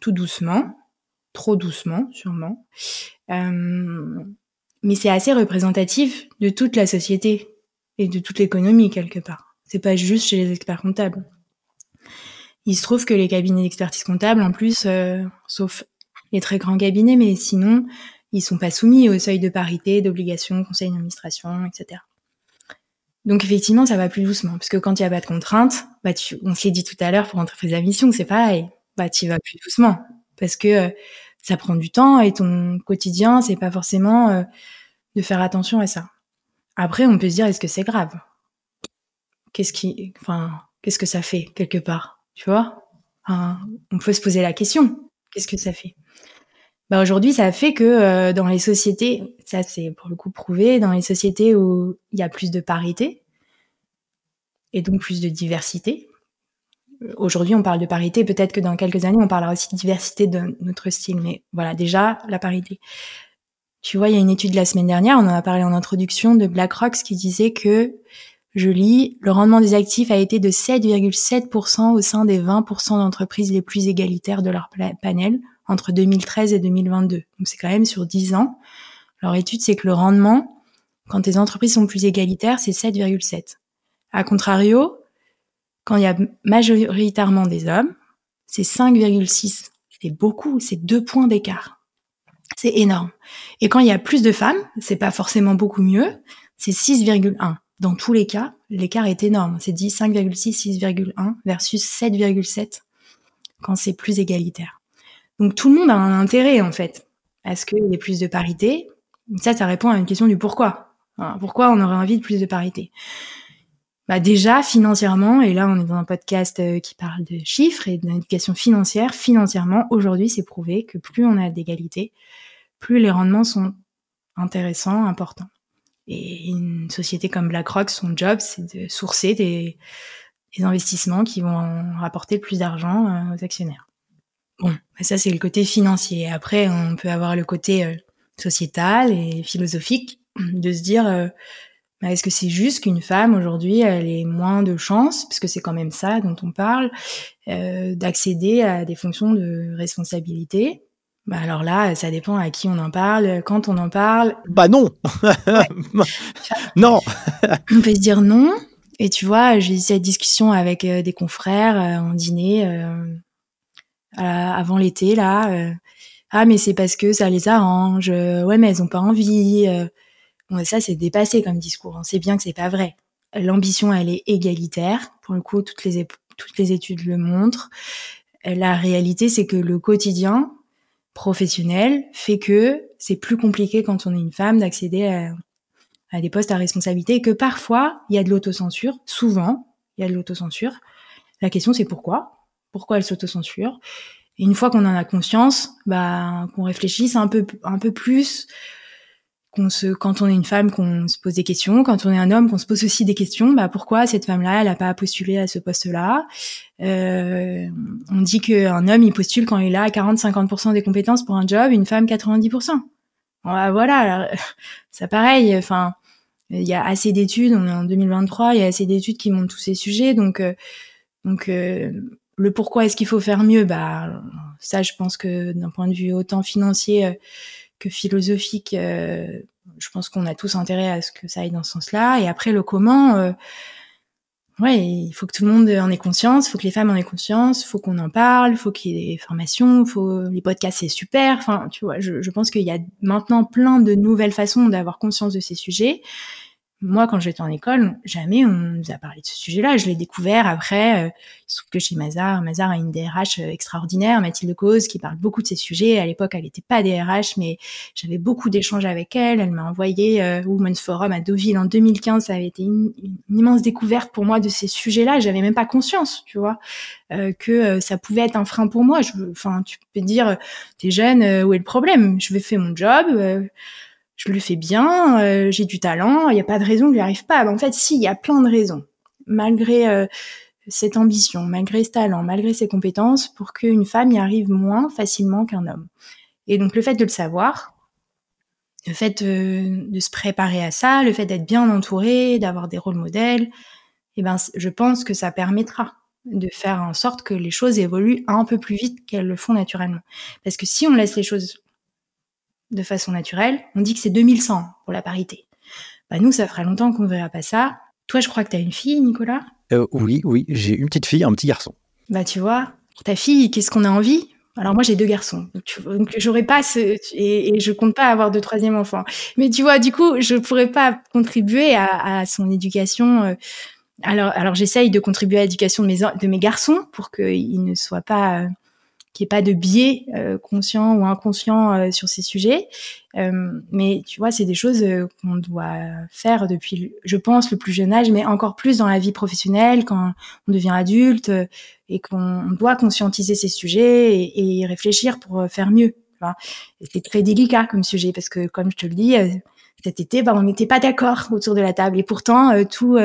tout doucement, trop doucement sûrement. Euh, mais c'est assez représentatif de toute la société et de toute l'économie quelque part. C'est pas juste chez les experts comptables. Il se trouve que les cabinets d'expertise comptable, en plus, euh, sauf les très grands cabinets, mais sinon, ils sont pas soumis au seuil de parité, d'obligation, conseil d'administration, etc. Donc effectivement, ça va plus doucement, parce que quand il n'y a pas de contraintes, bah on s'est dit tout à l'heure pour entreprise à mission, c'est pareil bah tu vas plus doucement parce que euh, ça prend du temps et ton quotidien, c'est pas forcément euh, de faire attention à ça. Après, on peut se dire, est-ce que c'est grave? Qu'est-ce qui, enfin, qu'est-ce que ça fait quelque part? Tu vois? On peut se poser la question. Qu'est-ce que ça fait? Bah aujourd'hui, ça fait que euh, dans les sociétés, ça c'est pour le coup prouvé, dans les sociétés où il y a plus de parité et donc plus de diversité. Aujourd'hui, on parle de parité, peut-être que dans quelques années, on parlera aussi de diversité de notre style, mais voilà, déjà la parité. Tu vois, il y a une étude de la semaine dernière, on en a parlé en introduction de BlackRock qui disait que je lis, le rendement des actifs a été de 7,7% au sein des 20% d'entreprises les plus égalitaires de leur panel entre 2013 et 2022. Donc c'est quand même sur 10 ans. Leur étude, c'est que le rendement, quand les entreprises sont plus égalitaires, c'est 7,7. A contrario, quand il y a majoritairement des hommes, c'est 5,6. C'est beaucoup, c'est deux points d'écart. C'est énorme. Et quand il y a plus de femmes, c'est pas forcément beaucoup mieux, c'est 6,1. Dans tous les cas, l'écart est énorme. C'est dit 5,6, 6,1 versus 7,7 quand c'est plus égalitaire. Donc tout le monde a un intérêt en fait à ce qu'il y ait plus de parité. Ça, ça répond à une question du pourquoi. pourquoi on aurait envie de plus de parité? Bah déjà financièrement, et là on est dans un podcast euh, qui parle de chiffres et d'éducation financière, financièrement aujourd'hui c'est prouvé que plus on a d'égalité, plus les rendements sont intéressants, importants. Et une société comme BlackRock, son job c'est de sourcer des, investissements qui vont rapporter le plus d'argent euh, aux actionnaires. Bon, ça c'est le côté financier. Après, on peut avoir le côté euh, sociétal et philosophique de se dire est-ce que c'est juste qu'une femme aujourd'hui elle ait moins de chances, puisque c'est quand même ça dont on parle, euh, d'accéder à des fonctions de responsabilité? Bah alors là, ça dépend à qui on en parle, quand on en parle. Bah non [LAUGHS] Non [LAUGHS] On peut se dire non. Et tu vois, j'ai eu cette discussion avec des confrères en dîner euh, avant l'été là. Euh, ah mais c'est parce que ça les arrange. Euh, ouais mais elles ont pas envie. Ça c'est dépassé comme discours. On sait bien que c'est pas vrai. L'ambition elle est égalitaire. Pour le coup toutes les toutes les études le montrent. La réalité c'est que le quotidien professionnel fait que c'est plus compliqué quand on est une femme d'accéder à, à, des postes à responsabilité et que parfois il y a de l'autocensure. Souvent il y a de l'autocensure. La question c'est pourquoi? Pourquoi elle s'autocensure? Et une fois qu'on en a conscience, bah, qu'on réfléchisse un peu, un peu plus, qu'on se, quand on est une femme, qu'on se pose des questions, quand on est un homme, qu'on se pose aussi des questions, bah, pourquoi cette femme-là, elle n'a pas postulé à ce poste-là? Euh, on dit qu'un homme, il postule quand il a 40-50% des compétences pour un job, une femme 90%. Bah, voilà, [LAUGHS] ça pareil, enfin, il y a assez d'études, on est en 2023, il y a assez d'études qui montrent tous ces sujets, donc, euh, donc, euh, le pourquoi est-ce qu'il faut faire mieux? Bah ça, je pense que d'un point de vue autant financier euh, que philosophique, euh, je pense qu'on a tous intérêt à ce que ça aille dans ce sens-là. Et après le comment, euh, ouais, il faut que tout le monde en ait conscience, faut que les femmes en aient conscience, il faut qu'on en parle, il faut qu'il y ait des formations, faut les podcasts c'est super. Enfin, tu vois, je, je pense qu'il y a maintenant plein de nouvelles façons d'avoir conscience de ces sujets moi, quand j'étais en école, jamais on nous a parlé de ce sujet-là. Je l'ai découvert après. Euh, il se trouve que chez Mazar, Mazar a une DRH euh, extraordinaire, Mathilde Cause, qui parle beaucoup de ces sujets. À l'époque, elle n'était pas DRH, mais j'avais beaucoup d'échanges avec elle. Elle m'a envoyé euh, Women's Forum à Deauville en 2015. Ça avait été une, immense découverte pour moi de ces sujets-là. J'avais même pas conscience, tu vois, euh, que ça pouvait être un frein pour moi. Enfin, tu peux dire, t'es jeune, où est le problème? Je vais faire mon job je le fais bien, euh, j'ai du talent, il n'y a pas de raison que je n'y arrive pas. en fait, si, il y a plein de raisons. Malgré euh, cette ambition, malgré ce talent, malgré ses compétences, pour qu'une femme y arrive moins facilement qu'un homme. Et donc le fait de le savoir, le fait de, de se préparer à ça, le fait d'être bien entouré, d'avoir des rôles modèles, eh ben, je pense que ça permettra de faire en sorte que les choses évoluent un peu plus vite qu'elles le font naturellement. Parce que si on laisse les choses de façon naturelle, on dit que c'est 2100 pour la parité. Bah nous, ça fera longtemps qu'on ne verra pas ça. Toi, je crois que tu as une fille, Nicolas? Euh, Oui, oui, j'ai une petite fille, un petit garçon. Bah tu vois, ta fille, qu'est-ce qu'on a envie? Alors moi j'ai deux garçons, donc, j'aurais pas ce et, et, je compte pas avoir de troisième enfant. Mais tu vois, du coup, je pourrais pas contribuer à, son éducation. Euh. alors alors j'essaye de contribuer à l'éducation de mes de mes garçons pour qu'ils ne soient pas qu'il n'y ait pas de biais euh, conscient ou inconscient euh, sur ces sujets. Euh, mais tu vois, c'est des choses qu'on doit faire depuis, je pense, le plus jeune âge, mais encore plus dans la vie professionnelle, quand on devient adulte et qu'on doit conscientiser ces sujets et, et réfléchir pour faire mieux. C'est très délicat comme sujet parce que, comme je te le dis, cet été, bah, on n'était pas d'accord [LAUGHS] autour de la table. Et pourtant, tous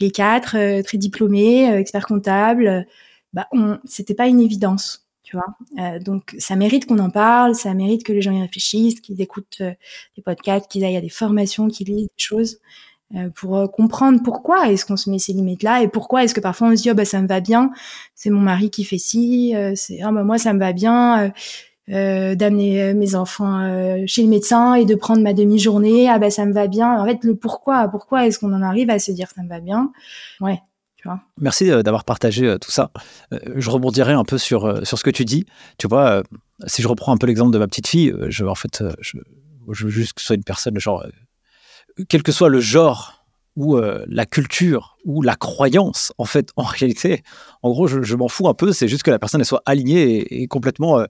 les quatre, très diplômés, experts comptables, bah, on, c'était pas une évidence tu vois. Euh, donc ça mérite qu'on en parle, ça mérite que les gens y réfléchissent, qu'ils écoutent euh, des podcasts, qu'ils aillent à des formations, qu'ils lisent des choses euh, pour comprendre pourquoi est-ce qu'on se met ces limites-là et pourquoi est-ce que parfois on se dit oh bah ça me va bien, c'est mon mari qui fait ci, c'est ah bah moi ça me va bien. d'amener mes enfants chez le médecin et de prendre ma demi-journée, ah bah ça me va bien. En fait, le pourquoi, pourquoi est-ce qu'on en arrive à se dire ça me va bien? Ouais, Merci euh, d'avoir partagé euh, tout ça. Euh, je rebondirai un peu sur, sur ce que tu dis. Tu vois, si je reprends un peu l'exemple de ma petite fille, je, en fait, je, veux juste que ce soit une personne, genre, quel que soit le genre ou la culture ou la croyance, en fait, en réalité, en gros, je, m'en fous un peu. C'est juste que la personne soit alignée et, complètement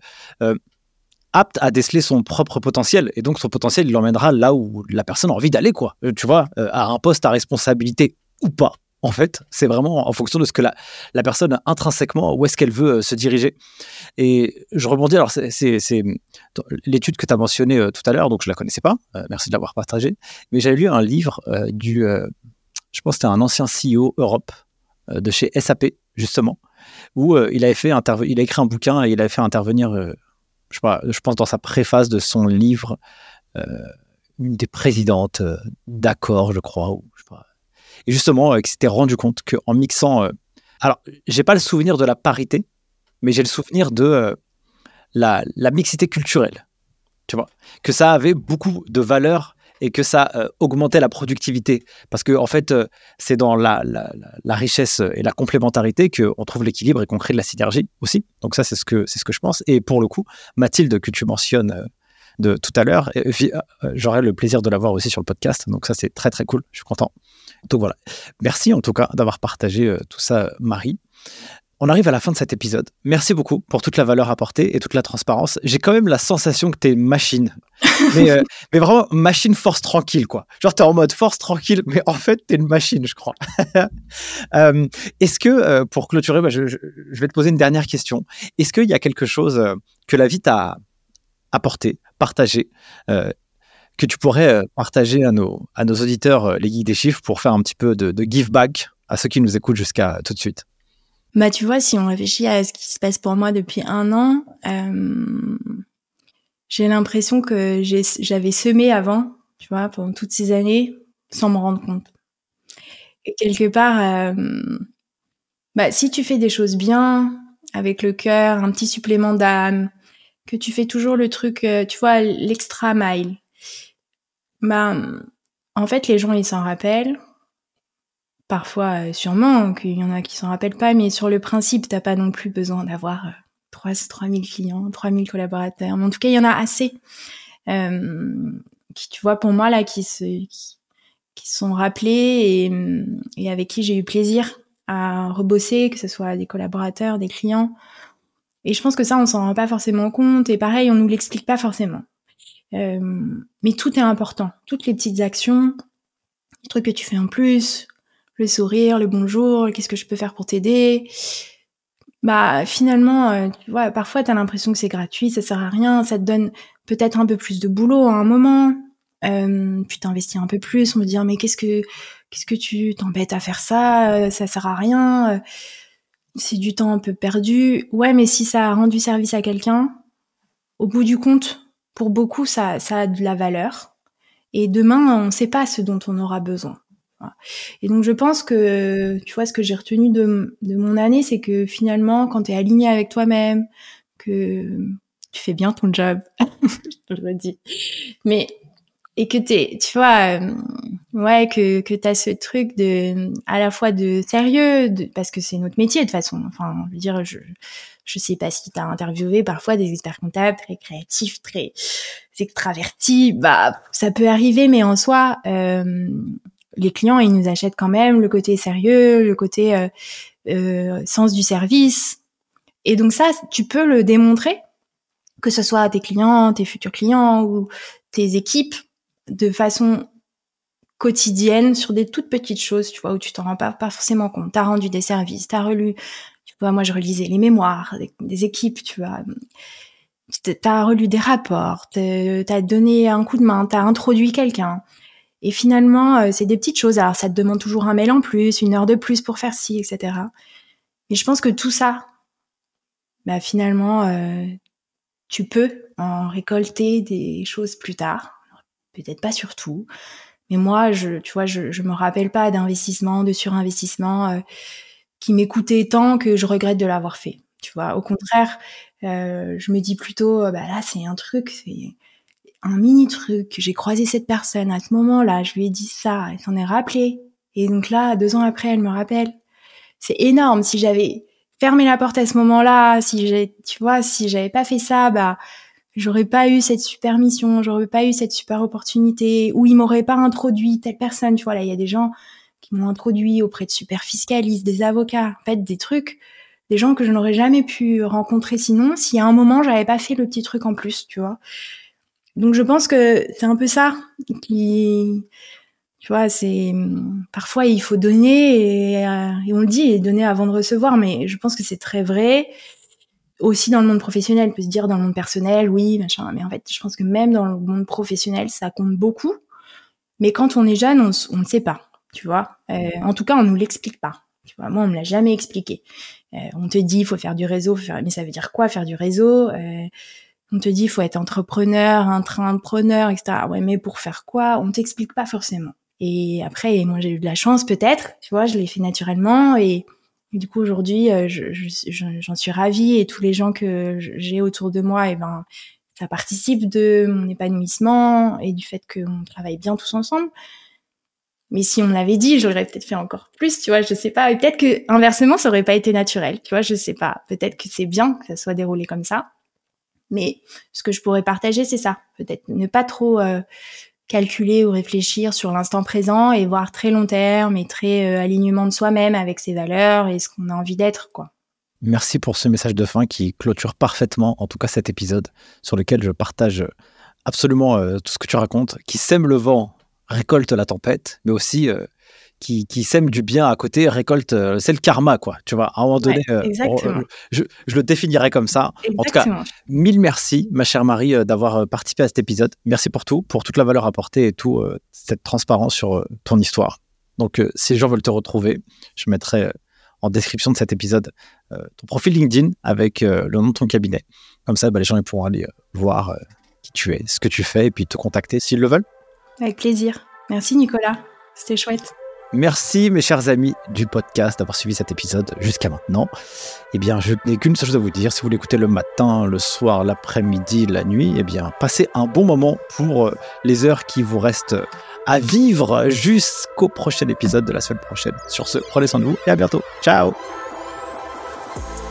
apte à déceler son propre potentiel. Et donc, son potentiel, il l'emmènera là où la personne a envie d'aller, quoi. Tu vois, à un poste à responsabilité ou pas en fait. C'est vraiment en fonction de ce que la, personne intrinsèquement, où est-ce qu'elle veut euh, se diriger. Et je rebondis, alors c'est l'étude que tu as mentionnée euh, tout à l'heure, donc je ne la connaissais pas, euh, merci de l'avoir partagée, mais j'avais lu un livre du, je pense que c'était un ancien CEO Europe de chez SAP, justement, où il, avait a écrit un bouquin et il avait fait intervenir, je, pense dans sa préface de son livre, une des présidentes d'accord, je crois, et justement, euh, qui s'était rendu compte qu'en mixant. Euh, alors, j'ai pas le souvenir de la parité, mais j'ai le souvenir de euh, la, mixité culturelle. Tu vois? Que ça avait beaucoup de valeur et que ça augmentait la productivité. Parce que, en fait, c'est dans la, richesse et la complémentarité qu'on trouve l'équilibre et qu'on crée de la synergie aussi. Donc, ça, c'est ce, que, ce que je pense. Et pour le coup, Mathilde, que tu mentionnes de tout à l'heure, j'aurai le plaisir de la voir aussi sur le podcast. Donc, ça, c'est très, très cool. Je suis content. Donc voilà. Merci en tout cas d'avoir partagé euh, tout ça, Marie. On arrive à la fin de cet épisode. Merci beaucoup pour toute la valeur apportée et toute la transparence. J'ai quand même la sensation que tu es machine. [LAUGHS] Euh, mais, vraiment, machine force tranquille, quoi. Genre, tu es en mode force tranquille, mais en fait, tu es une machine, je crois. [LAUGHS] Euh, est-ce que, pour clôturer, bah, je, vais te poser une dernière question. Est-ce qu'il y a quelque chose que la vie t'a apporté, partagé, que tu pourrais euh, partager à nos, auditeurs euh, les guides des chiffres pour faire un petit peu de, give back à ceux qui nous écoutent jusqu'à tout de suite Bah, tu vois, si on réfléchit à ce qui se passe pour moi depuis un an, euh, j'ai l'impression que j'avais semé avant, tu vois, pendant toutes ces années, sans me rendre compte. Et quelque part, bah, si tu fais des choses bien, avec le cœur, un petit supplément d'âme, que tu fais toujours le truc, tu vois, l'extra mile, bah, en fait, les gens, ils s'en rappellent. Parfois, euh, sûrement, qu'il y en a qui s'en rappellent pas, mais sur le principe, t'as pas non plus besoin d'avoir 3, euh, 3000 clients, 3000 collaborateurs. Mais en tout cas, il y en a assez. Euh, qui, tu vois, pour moi, là, qui se, qui, sont rappelés et, et avec qui j'ai eu plaisir à rebosser, que ce soit des collaborateurs, des clients. Et je pense que ça, on s'en rend pas forcément compte. Et pareil, on nous l'explique pas forcément. Euh, mais tout est important. Toutes les petites actions, les trucs que tu fais en plus, le sourire, le bonjour, qu'est-ce que je peux faire pour t'aider? Bah finalement, euh, tu vois, parfois tu as l'impression que c'est gratuit, ça sert à rien, ça te donne peut-être un peu plus de boulot à un moment. Euh, puis t'investis un peu plus, on me dire mais qu'est-ce que qu'est-ce que tu t'embêtes à faire ça, euh, ça sert à rien, c'est du temps un peu perdu. Ouais, mais si ça a rendu service à quelqu'un, au bout du compte, pour beaucoup, ça, a de la valeur. Et demain, on ne sait pas ce dont on aura besoin. Et donc, je pense que, tu vois, ce que j'ai retenu de, mon année, c'est que finalement, quand tu es aligné avec toi-même, que tu fais bien ton job, [LAUGHS] je le dis, mais, et que t'es, tu vois, euh, ouais, que, que tu as ce truc de, à la fois de sérieux, parce que c'est notre métier de toute façon. Enfin, je veux dire, je, je sais pas si tu as interviewé parfois des experts comptables très créatifs, très extravertis. Bah, ça peut arriver, mais en soi, euh, les clients, ils nous achètent quand même le côté sérieux, le côté euh, euh, sens du service. Et donc ça, tu peux le démontrer, que ce soit à tes clients, tes futurs clients ou tes équipes, de façon quotidienne sur des toutes petites choses, tu vois, où tu t'en rends pas, pas forcément compte. T'as rendu des services, t'as relu, moi je relisais les mémoires des, équipes, tu vois. T'as relu des rapports, t'as donné un coup de main, t'as introduit quelqu'un. Et finalement, euh, c'est des petites choses. Alors, ça te demande toujours un mail en plus, une heure de plus pour faire ci, etc. Mais je pense que tout ça, bah, finalement, euh, tu peux en récolter des choses plus tard. Peut-être pas sur tout. Mais moi, je, tu vois, je, je me rappelle pas d'investissement, de surinvestissement euh, qui m'écoutait tant que je regrette de l'avoir fait. Tu vois, au contraire, je me dis plutôt, bah là, c'est un truc, c'est un mini truc, j'ai croisé cette personne à ce moment-là, je lui ai dit ça, elle s'en est rappelée. Et donc là, deux ans après, elle me rappelle. C'est énorme. Si j'avais fermé la porte à ce moment-là, si j'ai, tu vois, si j'avais pas fait ça, bah, j'aurais pas eu cette super mission, j'aurais pas eu cette super opportunité, ou ils m'auraient pas introduit telle personne. Tu vois, là, il y a des gens qui m'ont introduit auprès de super fiscalistes, des avocats, en fait, des trucs, des gens que je n'aurais jamais pu rencontrer sinon, si à un moment j'avais pas fait le petit truc en plus, tu vois. Donc je pense que c'est un peu ça tu vois, c'est parfois il faut donner et, euh, et, on le dit, donner avant de recevoir, mais je pense que c'est très vrai. Aussi dans le monde professionnel, on peut se dire dans le monde personnel, oui, machin, mais en fait, je pense que même dans le monde professionnel, ça compte beaucoup. Mais quand on est jeune, on, ne sait pas, tu vois. Euh, en tout cas, on nous l'explique pas. Tu vois, moi, on me l'a jamais expliqué. Euh, on te dit, il faut faire du réseau, faire... mais ça veut dire quoi faire du réseau? Euh, on te dit, il faut être entrepreneur, intrapreneur, etc. Ouais, mais pour faire quoi? On t'explique pas forcément. Et après, moi, j'ai eu de la chance, peut-être. Tu vois, je l'ai fait naturellement. Et, du coup, aujourd'hui, j'en suis ravie. Et tous les gens que j'ai autour de moi, et eh ben, ça participe de mon épanouissement et du fait qu'on travaille bien tous ensemble. Mais si on l'avait dit, j'aurais peut-être fait encore plus, tu vois, je sais pas. Peut-être que inversement, ça aurait pas été naturel, tu vois, je sais pas. Peut-être que c'est bien que ça soit déroulé comme ça. Mais ce que je pourrais partager, c'est ça. Peut-être ne pas trop euh, calculer ou réfléchir sur l'instant présent et voir très long terme et très euh, alignement de soi-même avec ses valeurs et ce qu'on a envie d'être, quoi. Merci pour ce message de fin qui clôture parfaitement, en tout cas cet épisode, sur lequel je partage absolument euh, tout ce que tu racontes, qui sème le vent, récolte la tempête, mais aussi qui, qui sème du bien à côté récolte, euh, c'est le karma, quoi. Tu vois, à un moment donné, euh, je, je, le définirais comme ça. En tout cas, mille merci, ma chère Marie, euh, d'avoir participé à cet épisode. Merci pour tout, pour toute la valeur apportée et tout, cette transparence sur ton histoire. Donc, si les gens veulent te retrouver, je mettrai en description de cet épisode ton profil LinkedIn avec le nom de ton cabinet. Comme ça, bah, les gens ils pourront aller voir qui tu es, ce que tu fais et puis te contacter s'ils le veulent. Avec plaisir. Merci Nicolas. C'était chouette. Merci mes chers amis du podcast d'avoir suivi cet épisode jusqu'à maintenant. Eh bien, je n'ai qu'une seule chose à vous dire. Si vous l'écoutez le matin, le soir, l'après-midi, la nuit, eh bien, passez un bon moment pour euh, les heures qui vous restent à vivre jusqu'au prochain épisode de la semaine prochaine. Sur ce, prenez soin de vous et à bientôt. Ciao